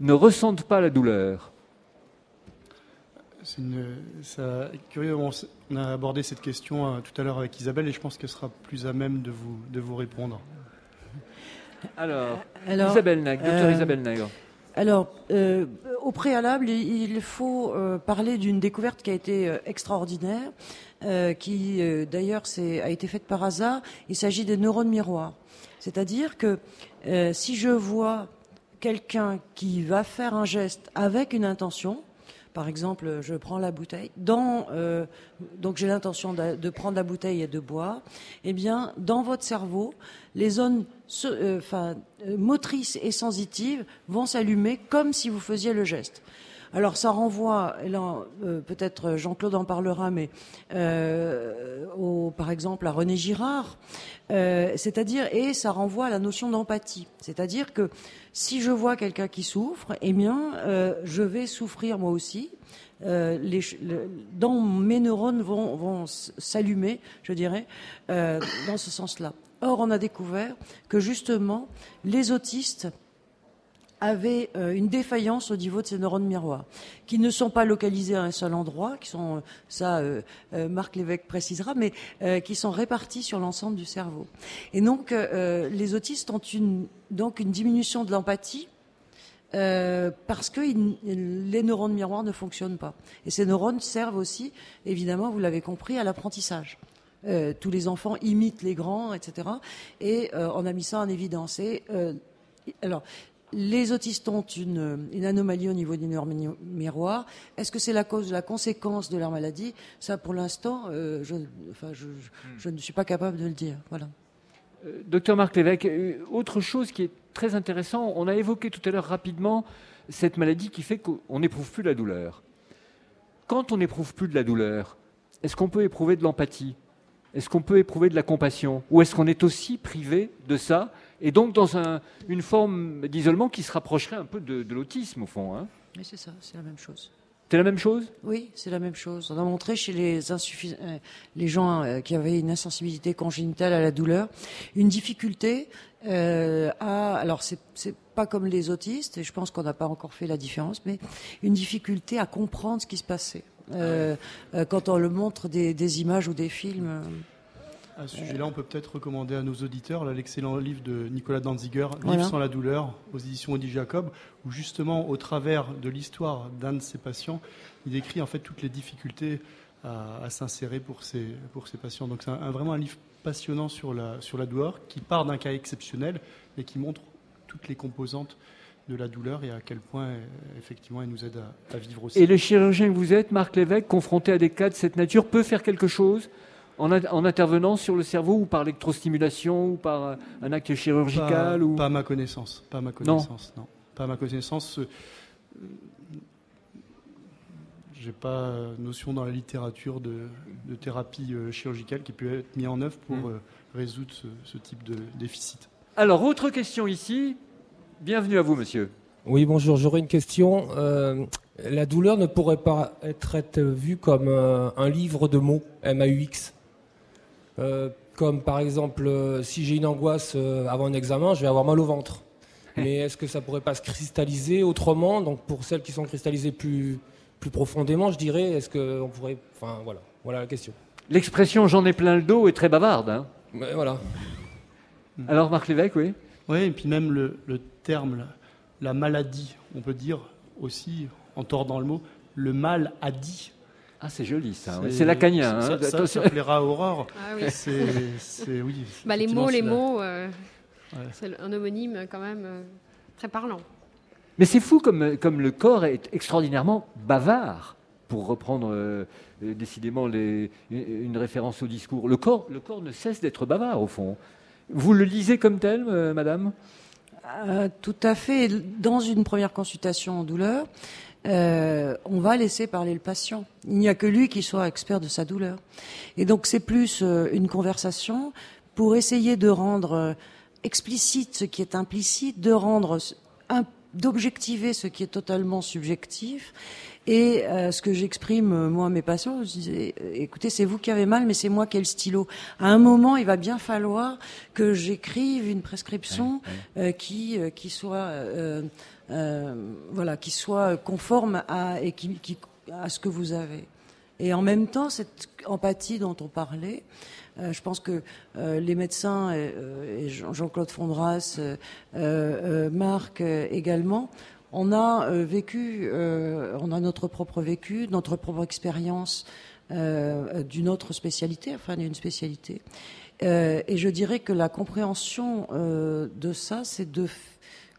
ne ressentent pas la douleur? C'est une, ça, curieux, on, a abordé cette question euh, tout à l'heure avec Isabelle et je pense qu'elle sera plus à même de vous, de vous répondre. Alors, Alors, Isabelle Nègre, docteur euh, Isabelle Nègre. Alors, euh, au préalable, il faut euh, parler d'une découverte qui a été euh, extraordinaire, qui d'ailleurs a été faite par hasard. Il s'agit des neurones miroirs. C'est-à-dire que si je vois quelqu'un qui va faire un geste avec une intention, par exemple, je prends la bouteille. Euh, donc j'ai l'intention de, prendre la bouteille et de boire. Eh bien, dans votre cerveau, les zones euh, euh, motrices et sensitives vont s'allumer comme si vous faisiez le geste. Alors ça renvoie, là peut-être Jean-Claude en parlera, mais au, par exemple à René Girard, c'est-à-dire et ça renvoie à la notion d'empathie, c'est-à-dire que si je vois quelqu'un qui souffre, eh bien, euh, je vais souffrir moi aussi. Euh, dans mes neurones vont, s'allumer, je dirais, euh, dans ce sens-là. Or, on a découvert que justement, les autistes avaient euh, une défaillance au niveau de ces neurones miroirs, qui ne sont pas localisés à un seul endroit, qui sont, euh, ça euh, Marc Lévesque précisera, mais qui sont répartis sur l'ensemble du cerveau. Et donc, les autistes ont une, donc une diminution de l'empathie parce que les neurones miroirs ne fonctionnent pas. Et ces neurones servent aussi, évidemment, vous l'avez compris, à l'apprentissage. tous les enfants imitent les grands, etc. Et on a mis ça en évidence. Et, alors, les autistes ont une, anomalie au niveau du nerf miroir. Est-ce que c'est la cause, la conséquence de leur maladie? Ça, pour l'instant, euh, je, ne suis pas capable de le dire. Voilà. Euh, docteur Marc Lévesque, euh, autre chose qui est très intéressant, on a évoqué tout à l'heure rapidement cette maladie qui fait qu'on n'éprouve plus la douleur. Quand on n'éprouve plus de la douleur, est-ce qu'on peut éprouver de l'empathie? Est-ce qu'on peut éprouver de la compassion? Ou est-ce qu'on est aussi privé de ça et donc dans une forme d'isolement qui se rapprocherait un peu de, l'autisme au fond. Hein. Oui, c'est ça, c'est la même chose. C'est la même chose? Oui, c'est la même chose. On a montré chez les, euh, les gens euh, qui avaient une insensibilité congénitale à la douleur une difficulté euh, à. Alors, c'est, c'est pas comme les autistes, et je pense qu'on n'a pas encore fait la différence, mais une difficulté à comprendre ce qui se passait. quand on le montre des, des images ou des films. À ce sujet-là, on peut peut-être recommander à nos auditeurs l'excellent livre de Nicolas Danziger, Livre sans la douleur, aux éditions Audi Jacob, où justement, au travers de l'histoire d'un de ses patients, il décrit en fait toutes les difficultés à, s'insérer pour ses, pour ses patients. Donc c'est vraiment un livre passionnant sur la, sur la douleur, qui part d'un cas exceptionnel, mais qui montre toutes les composantes de la douleur et à quel point effectivement elle nous aide à, à vivre aussi. Et le chirurgien que vous êtes, Marc Lévesque, confronté à des cas de cette nature, peut faire quelque chose? En, intervenant sur le cerveau ou par l'électrostimulation ou par euh, un acte chirurgical pas, ou... pas à ma connaissance. Pas à ma connaissance. Non. Pas à ma connaissance. Euh, j'ai pas notion dans la littérature de, thérapie euh, chirurgicale qui peut être mise en œuvre pour hmm. résoudre ce, type de déficit. Alors, autre question ici. Bienvenue à vous, monsieur. Oui, bonjour. J'aurais une question. la douleur ne pourrait pas être, vue comme un livre de mots, M-A-U-X. Euh, comme par exemple, euh, si j'ai une angoisse euh, avant un examen, je vais avoir mal au ventre. Mais est-ce que ça pourrait pas se cristalliser autrement? Donc pour celles qui sont cristallisées plus, plus profondément, je dirais, est-ce qu'on pourrait... Enfin voilà, voilà la question. L'expression j'en ai plein le dos est très bavarde. Hein voilà. Alors Marc Lévesque, oui Oui, et puis même le, le terme, la maladie, on peut dire aussi, en tordant le mot, le mal a dit. Ah, c'est joli ça. C'est lacanien. Hein. Ça, ça, plaira à Aurore. Ah, oui. C'est, oui. Bah, les mots, les mots, euh, c'est un homonyme quand même euh, très parlant. Mais c'est fou comme, comme le corps est extraordinairement bavard, pour reprendre euh, décidément les, une référence au discours. Le corps, le corps ne cesse d'être bavard au fond. Vous le lisez comme tel, madame? Tout à fait. Dans une première consultation en douleur, euh, on va laisser parler le patient. Il n'y a que lui qui soit expert de sa douleur. Et donc c'est plus euh, une conversation pour essayer de rendre euh, explicite ce qui est implicite, de rendre d'objectiver ce qui est totalement subjectif. Et ce que j'exprime moi à mes patients, je disais, écoutez, c'est vous qui avez mal, mais c'est moi qui ai le stylo. À un moment, il va bien falloir que j'écrive une prescription qui qui soit euh, voilà, qui soit conforme à, et qui, à ce que vous avez. Et en même temps, cette empathie dont on parlait, euh, je pense que euh, les médecins et, Jean-Claude Fondras, Marc également, on a vécu, on a notre propre vécu, notre propre expérience d'une autre spécialité, enfin d'une spécialité. et je dirais que la compréhension de ça, c'est de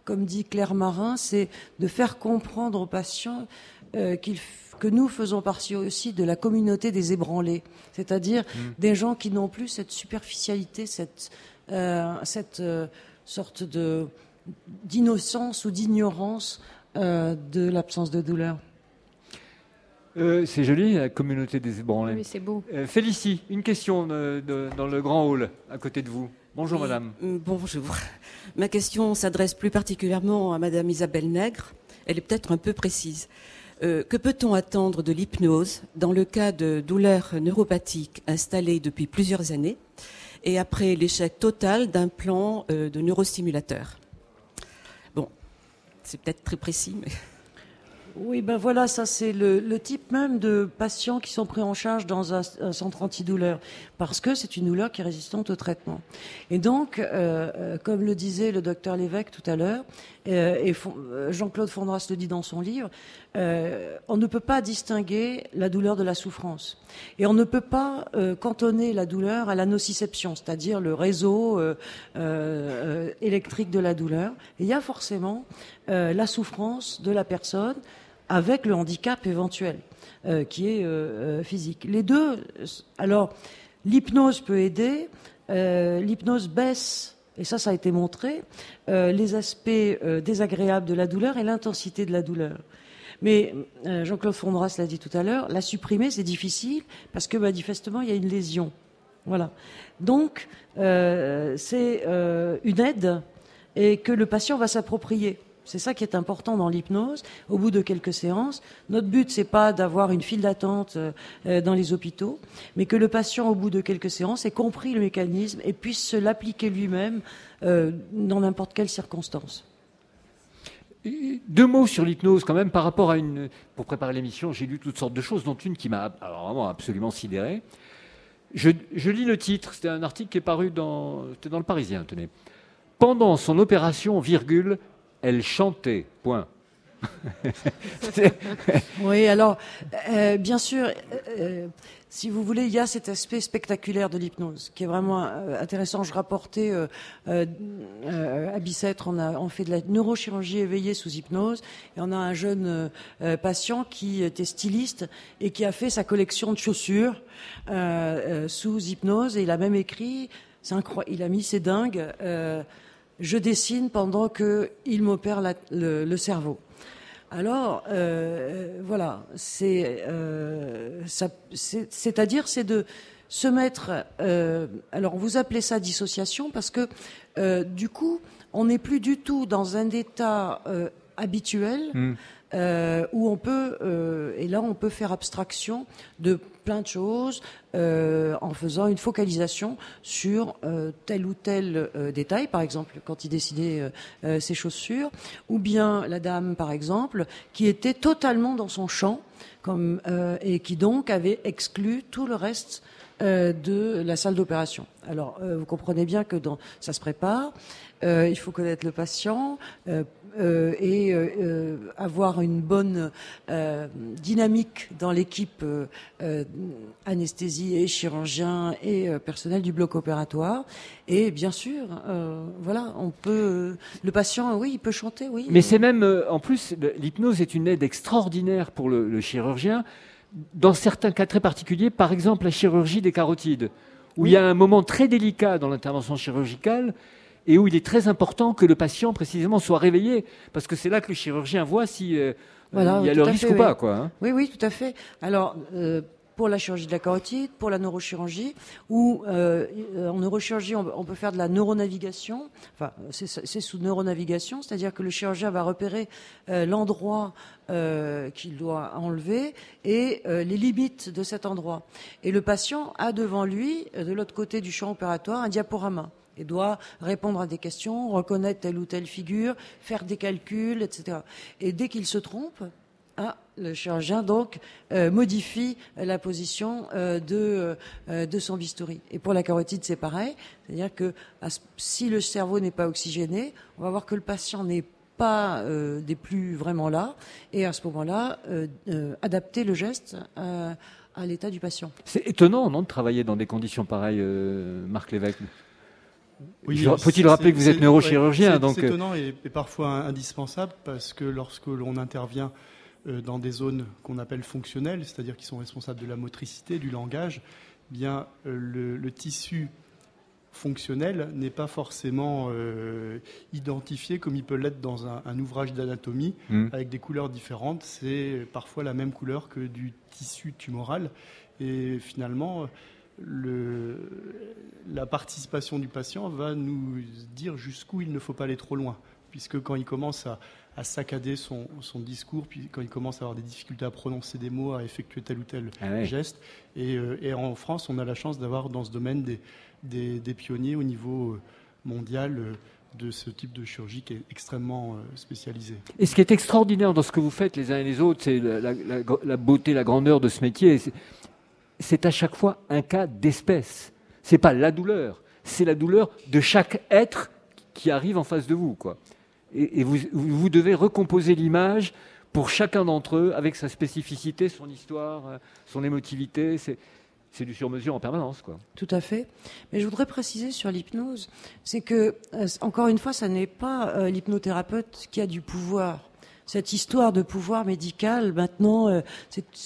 comme dit Claire Marin, c'est de faire comprendre aux patients que nous faisons partie aussi de la communauté des ébranlés, c'est-à-dire mm. des gens qui n'ont plus cette superficialité, cette, cette sorte de d'innocence ou d'ignorance de l'absence de douleur. Euh, c'est joli, la communauté des ébranlés. Oui, c'est beau. Euh, Félicie, une question dans le grand hall à côté de vous. Bonjour madame. Euh, bonjour. Ma question s'adresse plus particulièrement à madame Isabelle Nègre. Elle est peut-être un peu précise. que peut-on attendre de l'hypnose dans le cas de douleurs neuropathiques installées depuis plusieurs années et après l'échec total d'un plan de neurostimulateur? Bon, c'est peut-être très précis, mais... Oui, ben voilà, ça c'est le, type même de patients qui sont pris en charge dans un, centre antidouleur, parce que c'est une douleur qui est résistante au traitement. Et donc, euh, euh, comme le disait le docteur Lévesque tout à l'heure, euh, et Jean-Claude Fondras le dit dans son livre, on ne peut pas distinguer la douleur de la souffrance. Et on ne peut pas cantonner la douleur à la nociception, c'est-à-dire le réseau électrique de la douleur. il y a forcément la souffrance de la personne avec le handicap éventuel euh, qui est euh, euh, physique. Les deux, alors l'hypnose peut aider, l'hypnose baisse, et ça ça a été montré, les aspects désagréables de la douleur et l'intensité de la douleur. Mais Jean-Claude Fondras l'a dit tout à l'heure, la supprimer c'est difficile parce que manifestement il y a une lésion. Voilà. Donc c'est une aide et que le patient va s'approprier. C'est ça qui est important dans l'hypnose. Au bout de quelques séances, notre but c'est pas d'avoir une file d'attente euh, dans les hôpitaux, mais que le patient au bout de quelques séances ait compris le mécanisme et puisse se l'appliquer lui-même euh, dans n'importe quelle circonstance. Deux mots sur l'hypnose quand même par rapport à une. Pour préparer l'émission, j'ai lu toutes sortes de choses, dont une qui m'a vraiment absolument sidéré. Je, je, lis le titre. C'était un article qui est paru dans, dans le Parisien. Tenez. Pendant son opération, virgule, elle chantait, point. oui, alors, euh, bien sûr, euh, si vous voulez, il y a cet aspect spectaculaire de l'hypnose qui est vraiment euh, intéressant. Je rapportais à Bicêtre, on, a, on fait de la neurochirurgie éveillée sous hypnose, et on a un jeune patient qui était styliste et qui a fait sa collection de chaussures sous hypnose, et il a même écrit, c'est incroyable, il a mis c'est dingue je dessine pendant qu'il m'opère le, cerveau. Alors, euh, voilà, c'est, euh, c'est-à-dire, c'est de se mettre. Euh, alors, vous appelez ça dissociation parce que, du coup, on n'est plus du tout dans un état habituel. Hmm. Euh, où on peut, euh, et là on peut faire abstraction de plein de choses euh, en faisant une focalisation sur tel ou tel détail, par exemple quand il décidait ses chaussures, ou bien la dame par exemple qui était totalement dans son champ et qui donc avait exclu tout le reste de la salle d'opération. Alors, vous comprenez bien que dans, ça se prépare. il faut connaître le patient, euh, et euh, euh, avoir une bonne dynamique dans l'équipe anesthésie et chirurgien et personnel du bloc opératoire. Et bien sûr, voilà, on peut. le patient, oui, il peut chanter, oui. Mais c'est même, en plus, l'hypnose est une aide extraordinaire pour le, le chirurgien dans certains cas très particuliers, par exemple la chirurgie des carotides, où il y a un moment très délicat dans l'intervention chirurgicale et où il est très important que le patient précisément soit réveillé, parce que c'est là que le chirurgien voit si euh, il y a le risque ou pas. Quoi, hein. Oui, oui, tout à fait. Alors, euh, pour la chirurgie de la carotide, pour la neurochirurgie, ou euh, en neurochirurgie, on, peut faire de la neuronavigation. Enfin, c'est sous neuronavigation, c'est-à-dire que le chirurgien va repérer l'endroit qu'il doit enlever et les limites de cet endroit. Et le patient a devant lui, de l'autre côté du champ opératoire, un diaporama et doit répondre à des questions, reconnaître telle ou telle figure, faire des calculs, etc. Et dès qu'il se trompe, ah, le chirurgien donc euh, modifie la position euh, de, euh, de son bistouri. Et pour la carotide, c'est pareil, c'est-à-dire que si le cerveau n'est pas oxygéné, on va voir que le patient n'est pas des plus vraiment là, et à ce moment-là, adapter le geste à l'état du patient. C'est étonnant, non, de travailler dans des conditions pareilles, Marc Lévesque Faut-il rappeler que vous êtes neurochirurgien C'est étonnant et, parfois indispensable parce que lorsque l'on intervient dans des zones qu'on appelle fonctionnelles, c'est-à-dire qui sont responsables de la motricité, du langage, eh bien le, le tissu fonctionnel n'est pas forcément euh, identifié comme il peut l'être dans un, ouvrage d'anatomie mm. avec des couleurs différentes. C'est parfois la même couleur que du tissu tumoral. Et finalement, le, la participation du patient va nous dire jusqu'où il ne faut pas aller trop loin. Puisque quand il commence à, saccader son, discours, puis quand il commence à avoir des difficultés à prononcer des mots, à effectuer tel ou tel ah geste. Et, euh, et, en France, on a la chance d'avoir dans ce domaine des, des, pionniers au niveau euh, mondial euh, de ce type de chirurgie qui est extrêmement euh, spécialisé. Et ce qui est extraordinaire dans ce que vous faites les uns et les autres, c'est la, beauté, la grandeur de ce métier. C'est à chaque fois un cas d'espèce. C'est pas la douleur, c'est la douleur de chaque être qui arrive en face de vous, quoi. Et, vous, devez recomposer l'image pour chacun d'entre eux avec sa spécificité, son histoire, son émotivité. C'est du sur-mesure en permanence. Quoi. Tout à fait. Mais je voudrais préciser sur l'hypnose, c'est que, euh, encore une fois, ça n'est pas euh, l'hypnothérapeute qui a du pouvoir. Cette histoire de pouvoir médical, maintenant, euh,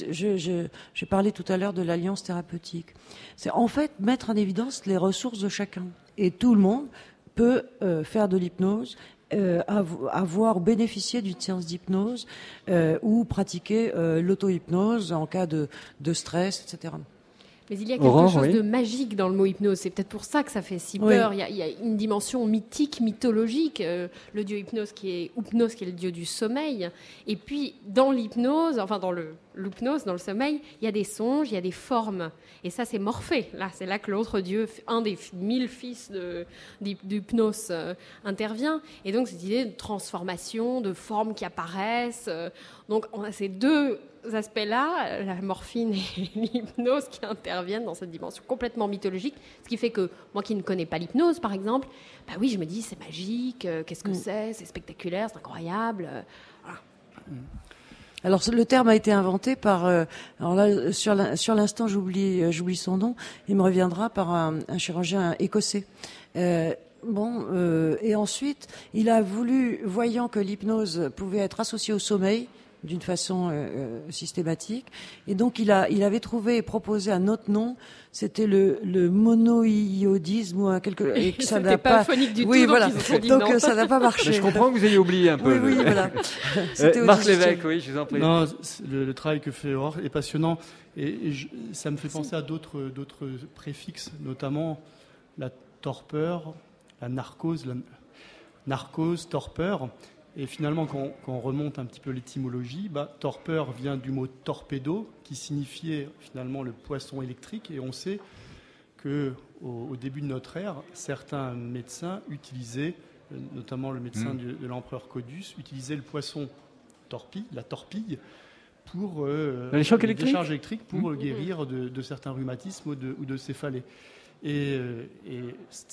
j'ai parlé tout à l'heure de l'alliance thérapeutique. C'est en fait mettre en évidence les ressources de chacun. Et tout le monde peut faire de l'hypnose avoir bénéficié d'une séance d'hypnose ou pratiquer l'auto-hypnose en cas de, de stress, etc. Mais il y a quelque chose de magique dans le mot hypnose. C'est peut-être pour ça que ça fait si peur. Il, y a, une dimension mythique, mythologique. Euh, le dieu hypnose qui est Hypnose, qui est le dieu du sommeil. Et puis, dans l'hypnose, enfin dans le l'hypnose, dans le sommeil, il y a des songes, il y a des formes. Et ça, c'est Morphée. Là, c'est là que l'autre dieu, un des mille fils d'hypnose, euh, intervient. Et donc, cette idée de transformation, de formes qui apparaissent. Euh, donc, on a ces deux aspects-là, la morphine et l'hypnose, qui interviennent dans cette dimension complètement mythologique. Ce qui fait que moi qui ne connais pas l'hypnose, par exemple, bah oui, je me dis c'est magique, euh, qu'est-ce que mm. c'est, c'est spectaculaire, c'est incroyable. Euh, mm. Alors le terme a été inventé par, euh, alors là sur l'instant j'oublie j'oublie son nom, il me reviendra par un, chirurgien écossais. Bon, et ensuite, il a voulu, voyant que l'hypnose pouvait être associée au sommeil, d'une façon euh, euh, systématique. Et donc il, a, il avait trouvé et proposé un autre nom, c'était le, le monoïodisme ou quelque et que ça n'a pas phonique du oui, tout, voilà. donc, euh, ça n'a pas marché. je comprends que vous ayez oublié un peu. Oui, oui, voilà. Marc Lévesque, oui, je vous en prie. Non, le, travail que fait Aurore est passionnant et, ça me fait penser à d'autres d'autres préfixes, notamment la torpeur, la narcose, la narcose, torpeur. Et finalement, quand, on remonte un petit peu l'étymologie, bah, torpeur vient du mot torpedo, qui signifiait finalement le poisson électrique. Et on sait que au, début de notre ère, certains médecins utilisaient, euh, notamment le médecin mm. de, l'empereur Codus, utilisaient le poisson torpille, la torpille, pour euh, les chocs électriques, décharges électriques pour mm. guérir de, certains rhumatismes ou de, ou de céphalées. Et, euh, et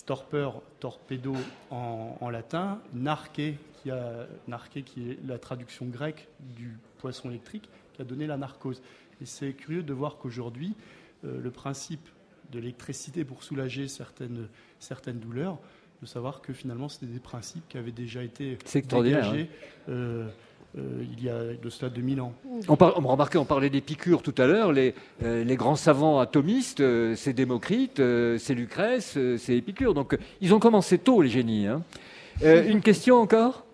torpeur, torpedo en, latin, narque, qui a qui est la traduction grecque du poisson électrique, qui a donné la narcose. Et c'est curieux de voir qu'aujourd'hui, euh, le principe de l'électricité pour soulager certaines, certaines douleurs, de savoir que finalement c'était des principes qui avaient déjà été dégagés hein. euh, euh, il y a de cela 2000 ans. On, par, on remarquait, on parlait des piqûres tout à l'heure, les, les, grands savants atomistes, c'est Démocrite, c'est Lucrèce, c'est Épicure. Donc ils ont commencé tôt les génies. Hein. une question encore?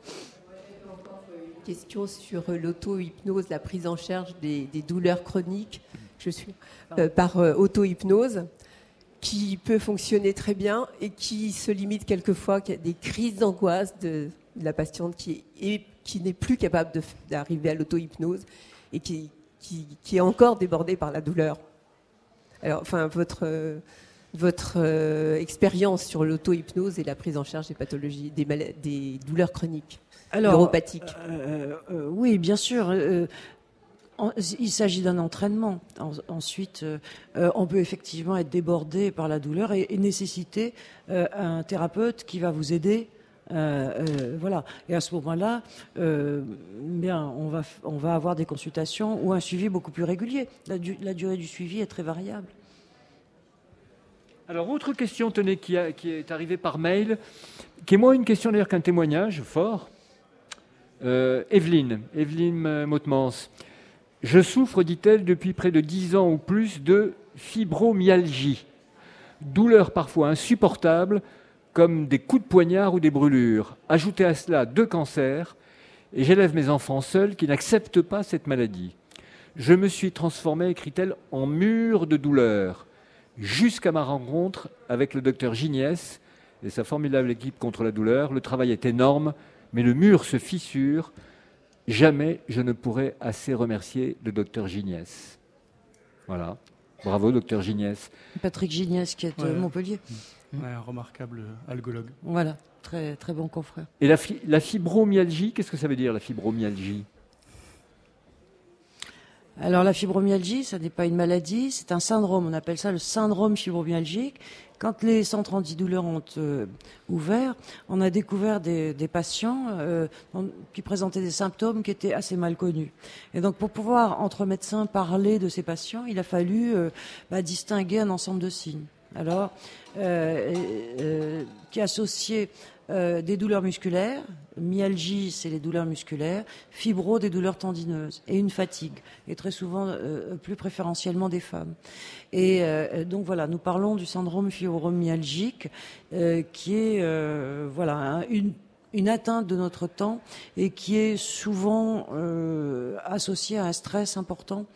Question sur l'auto-hypnose, la prise en charge des, douleurs chroniques je suis, euh, par euh, auto-hypnose, qui peut fonctionner très bien et qui se limite quelquefois à des crises d'angoisse de, la patiente qui, est, qui n'est plus capable d'arriver à l'auto-hypnose et qui, qui, est encore débordée par la douleur. Alors, enfin, votre, votre euh, expérience sur l'auto-hypnose et la prise en charge des pathologies, des, des douleurs chroniques euh, euh, euh, Oui, bien sûr. il s'agit d'un entraînement. ensuite, on peut effectivement être débordé par la douleur et, nécessiter un thérapeute qui va vous aider. Voilà. Et à ce moment-là, bien, on va, on va avoir des consultations ou un suivi beaucoup plus régulier. La, durée du suivi est très variable. Alors, autre question, tenez, qui, est arrivée par mail, qui est moins une question d'ailleurs qu'un témoignage fort. Euh, Evelyne, Evelyne euh, Mottemans. Je souffre, dit-elle, depuis près de 10 ans ou plus de fibromyalgie. Douleurs parfois insupportables, comme des coups de poignard ou des brûlures. Ajoutez à cela deux cancers, et j'élève mes enfants seuls qui n'acceptent pas cette maladie. Je me suis transformée, écrit-elle, en mur de douleur, jusqu'à ma rencontre avec le docteur Gignès et sa formidable équipe contre la douleur. Le travail est énorme, mais le mur se fissure. Jamais je ne pourrai assez remercier le docteur Gignès. Voilà. Bravo, docteur Gignès. Patrick Gignès, qui est de Ouais. Montpellier. Ouais, un remarquable euh, algologue. Voilà, très, très bon confrère. Et la, fi- la fibromyalgie, qu'est-ce que ça veut dire, la fibromyalgie? Alors la fibromyalgie, ça n'est pas une maladie, c'est un syndrome. On appelle ça le syndrome fibromyalgique. Quand les centres antidouleurs ont euh, ouvert, on a découvert des, patients euh, qui présentaient des symptômes qui étaient assez mal connus. Et donc pour pouvoir entre médecins parler de ces patients, il a fallu euh, bah, distinguer un ensemble de signes. Alors, qui associait euh, des douleurs musculaires, myalgie, c'est les douleurs musculaires, fibro, des douleurs tendineuses, et une fatigue, et très souvent, euh, plus préférentiellement des femmes. Et euh, donc voilà, nous parlons du syndrome fibromyalgique, qui est voilà un- une une atteinte de notre temps et qui est souvent associée à un stress important,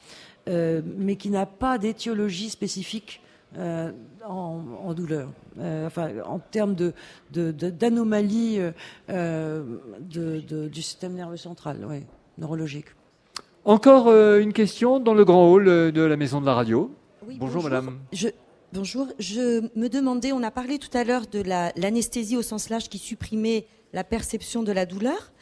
mais qui n'a pas d'étiologie spécifique euh, en, en douleur. Euh, enfin, en termes de, de- de- d'anomalies euh, de- de- du système nerveux central, ouais, neurologique. Encore euh, une question dans le grand hall de la maison de la radio. Oui, bonjour, madame. Je, bonjour. Je me demandais, on a parlé tout à l'heure de la- l'anesthésie au sens large qui supprimait la perception de la douleur.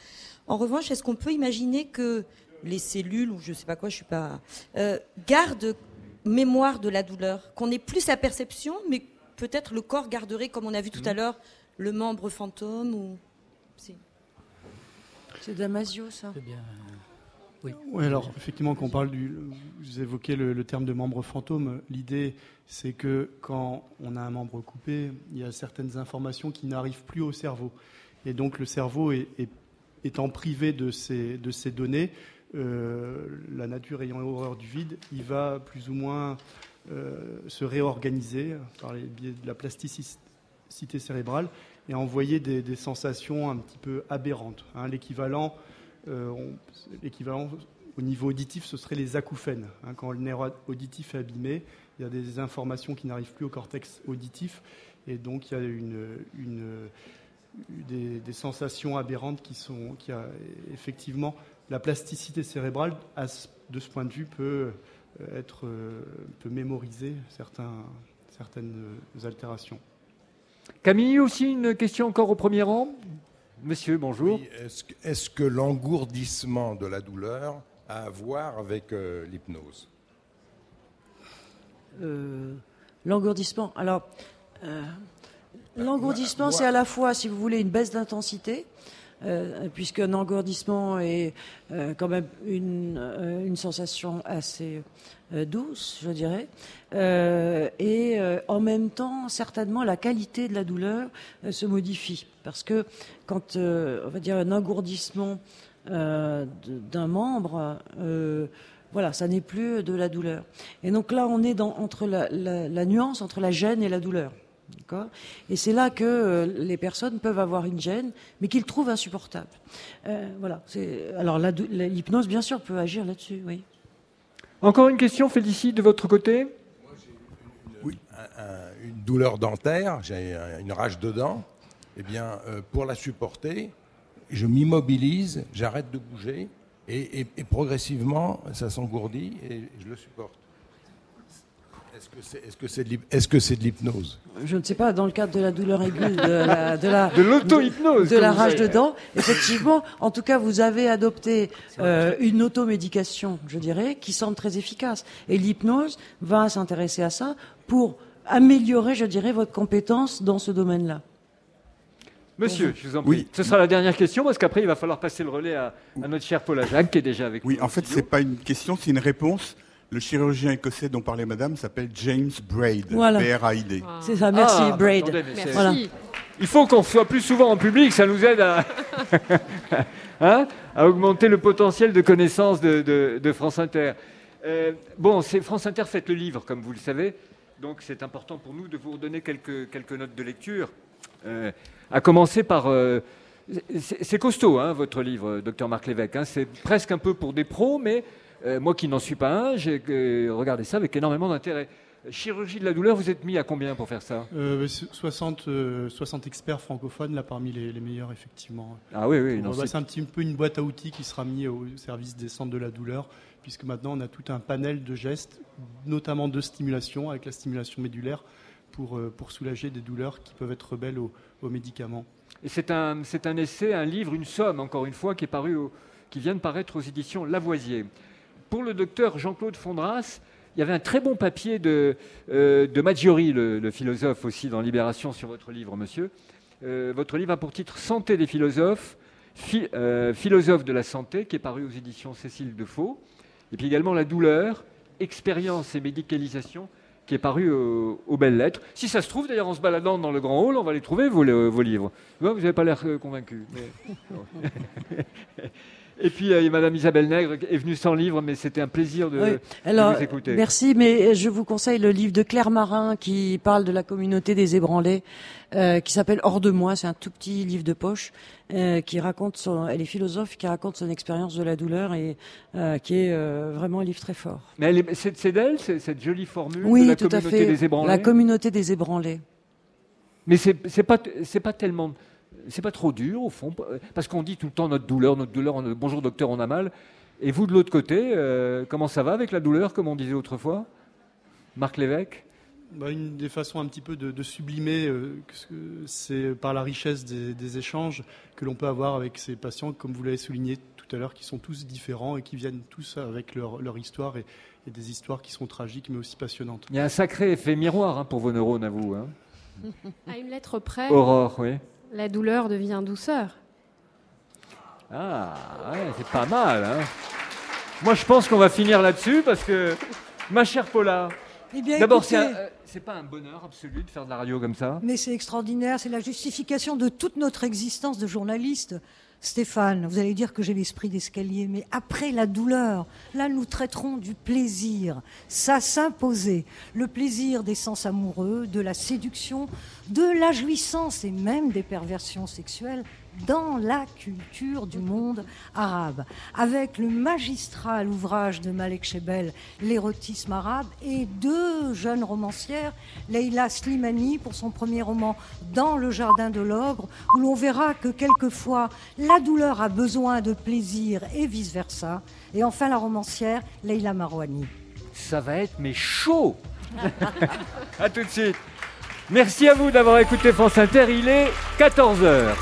En revanche, est-ce qu'on peut imaginer que les cellules, ou je ne sais pas quoi, je suis pas, euh, gardent mémoire de la douleur, qu'on ait plus sa perception, mais peut-être le corps garderait, comme on a vu tout à l'heure, le membre fantôme ou. c'est- C'est Damasio, ça Oui, alors effectivement, quand on parle du. Vous évoquez le, le terme de membre fantôme. L'idée, c'est que quand on a un membre coupé, il y a certaines informations qui n'arrivent plus au cerveau. Et donc le cerveau est, est- étant privé de ces, de ces données, euh, la nature ayant horreur du vide, il va plus ou moins euh, se réorganiser par les biais de la plasticité cérébrale et envoyer des, sensations un petit peu aberrantes. hein. L'équivalent euh, l'équivalent au niveau auditif, ce serait les acouphènes. hein. quand le nerf auditif est abîmé, il y a des informations qui n'arrivent plus au cortex auditif, et donc il y a des, sensations aberrantes qui sont, effectivement la plasticité cérébrale, à ce- de ce point de vue, peut euh, être, euh, peut mémoriser certains, certaines euh, altérations. Camille, aussi une question encore au premier rang? Monsieur, bonjour. Oui, Est-ce que, est-ce que l'engourdissement de la douleur a à voir avec euh, l'hypnose? Euh, L'engourdissement. Alors, euh, l'engourdissement, moi- c'est à la fois, si vous voulez, une baisse d'intensité, euh, puisqu'un engourdissement est euh, quand même une, euh, sensation assez euh, douce, je dirais, Euh, et euh, en même temps, certainement, la qualité de la douleur euh, se modifie, parce que quand, euh, on va dire, un engourdissement euh, d'un membre, euh, voilà, ça n'est plus de la douleur. Et donc là, on est entre la nuance entre la gêne et la douleur. D'accord Et c'est là que euh, les personnes peuvent avoir une gêne, mais qu'ils trouvent insupportable. Euh, voilà. c'est- Alors l'hypnose, bien sûr, peut agir là-dessus, oui. Encore une question, Félicie, de votre côté? Oui. une douleur dentaire, j'ai un- une rage de dents. Eh bien, euh, pour la supporter, je m'immobilise, j'arrête de bouger, et, et- et progressivement, ça s'engourdit et je le supporte. Est-ce que c'est est-ce que c'est de l'hyp- est-ce que c'est de l'hypnose? Je ne sais pas, dans le cadre de la douleur aiguë, de la, de la, De l'auto-hypnose, de, de la rage de dents, effectivement, en tout cas, vous avez adopté euh, une automédication, je dirais, qui semble très efficace. Et l'hypnose va s'intéresser à ça pour améliorer, je dirais, votre compétence dans ce domaine-là. Monsieur, je vous en prie. Ce sera la dernière question parce qu'après, il va falloir passer le relais à, à notre cher Paul Ajac qui est déjà avec Oui, nous. en fait, c'est pas une question, c'est une réponse. Le chirurgien écossais dont parlait madame s'appelle James Braid. Voilà. B-R-A-I-D. C'est ça, merci Ah, Braid. attendez, Voilà. Il faut qu'on soit plus souvent en public, ça nous aide à, hein, à augmenter le potentiel de connaissance de, de- de France Inter. Euh, bon, c'est France Inter faites le livre, comme vous le savez, donc c'est important pour nous de vous redonner quelques, quelques notes de lecture. Euh, à commencer par... euh, c'est c'est costaud, hein, votre livre, docteur Marc Lévesque. hein, c'est presque un peu pour des pros, mais euh, moi qui n'en suis pas un, j'ai euh, regardé ça avec énormément d'intérêt. Chirurgie de la douleur, vous êtes mis à combien pour faire ça? Euh, 60, euh, 60 experts francophones, là parmi les, les meilleurs, effectivement. Ah oui, oui, c'est- un petit peu une boîte à outils qui sera mise au service des centres de la douleur, puisque maintenant on a tout un panel de gestes, notamment de stimulation, avec la stimulation médulaire, pour, pour soulager des douleurs qui peuvent être rebelles aux, aux médicaments. Et c'est un, un essai, un livre, une somme, encore une fois, qui, est paru au- qui vient de paraître aux éditions Lavoisier. Pour le docteur Jean-Claude Fondras, il y avait un très bon papier de, euh, Maggiori, le, philosophe aussi, dans Libération sur votre livre, monsieur. Euh, votre livre a pour titre Santé des philosophes, phi- euh, philosophe de la santé, qui est paru aux éditions Cécile Defaux. Et puis également La douleur, expérience et médicalisation, qui est paru au- aux belles lettres. Si ça se trouve, d'ailleurs, en se baladant dans le grand hall, on va les trouver, vos, livres. Vous n'avez pas l'air euh, convaincu. Et puis, euh, Madame Isabelle Nègre est venue sans livre, mais c'était un plaisir de, Oui. de Alors, vous écouter. merci, mais je vous conseille le livre de Claire Marin qui parle de la communauté des ébranlés, euh, qui s'appelle Hors de moi. C'est un tout petit livre de poche euh, qui raconte son, elle est philosophe, qui raconte son expérience de la douleur et euh, qui est vraiment un livre très fort. Mais c'est d'elle, cette jolie formule Oui, de la tout à communauté fait. des ébranlés La communauté des ébranlés. Mais c'est c'est pas c'est pas tellement c'est pas trop dur au fond parce qu'on dit tout le temps notre douleur, notre douleur. on a- bonjour docteur, on a mal. Et vous de l'autre côté, euh, comment ça va avec la douleur, comme on disait autrefois Marc Lévesque? Bah, une des façons un petit peu de, de sublimer, euh, c'est par la richesse des, des échanges que l'on peut avoir avec ces patients, comme vous l'avez souligné tout à l'heure, qui sont tous différents et qui viennent tous avec leur, leur histoire et, et des histoires qui sont tragiques mais aussi passionnantes. Il y a un sacré effet miroir hein, pour vos neurones à vous. hein. À une lettre près, Aurore, oui. La douleur devient douceur. Ah, ouais, c'est pas mal. hein. Moi, je pense qu'on va finir là-dessus parce que, ma chère Paula, Eh bien, d'abord, c'est euh, c'est pas un bonheur absolu de faire de la radio comme ça? Mais c'est extraordinaire, c'est la justification de toute notre existence de journaliste. Stéphane, vous allez dire que j'ai l'esprit d'escalier, mais après la douleur, là nous traiterons du plaisir. Ça s'imposait. Le plaisir des sens amoureux, de la séduction, de la jouissance et même des perversions sexuelles dans la culture du monde arabe, avec le magistral ouvrage de Malek Chebel, L'érotisme arabe, et deux jeunes romancières, Leila Slimani pour son premier roman Dans le jardin de l'ogre, où l'on verra que quelquefois la douleur a besoin de plaisir et vice-versa, et enfin la romancière Leila Marouani. Ça va être mais chaud. à tout de suite. Merci à vous d'avoir écouté France Inter. Il est 14 h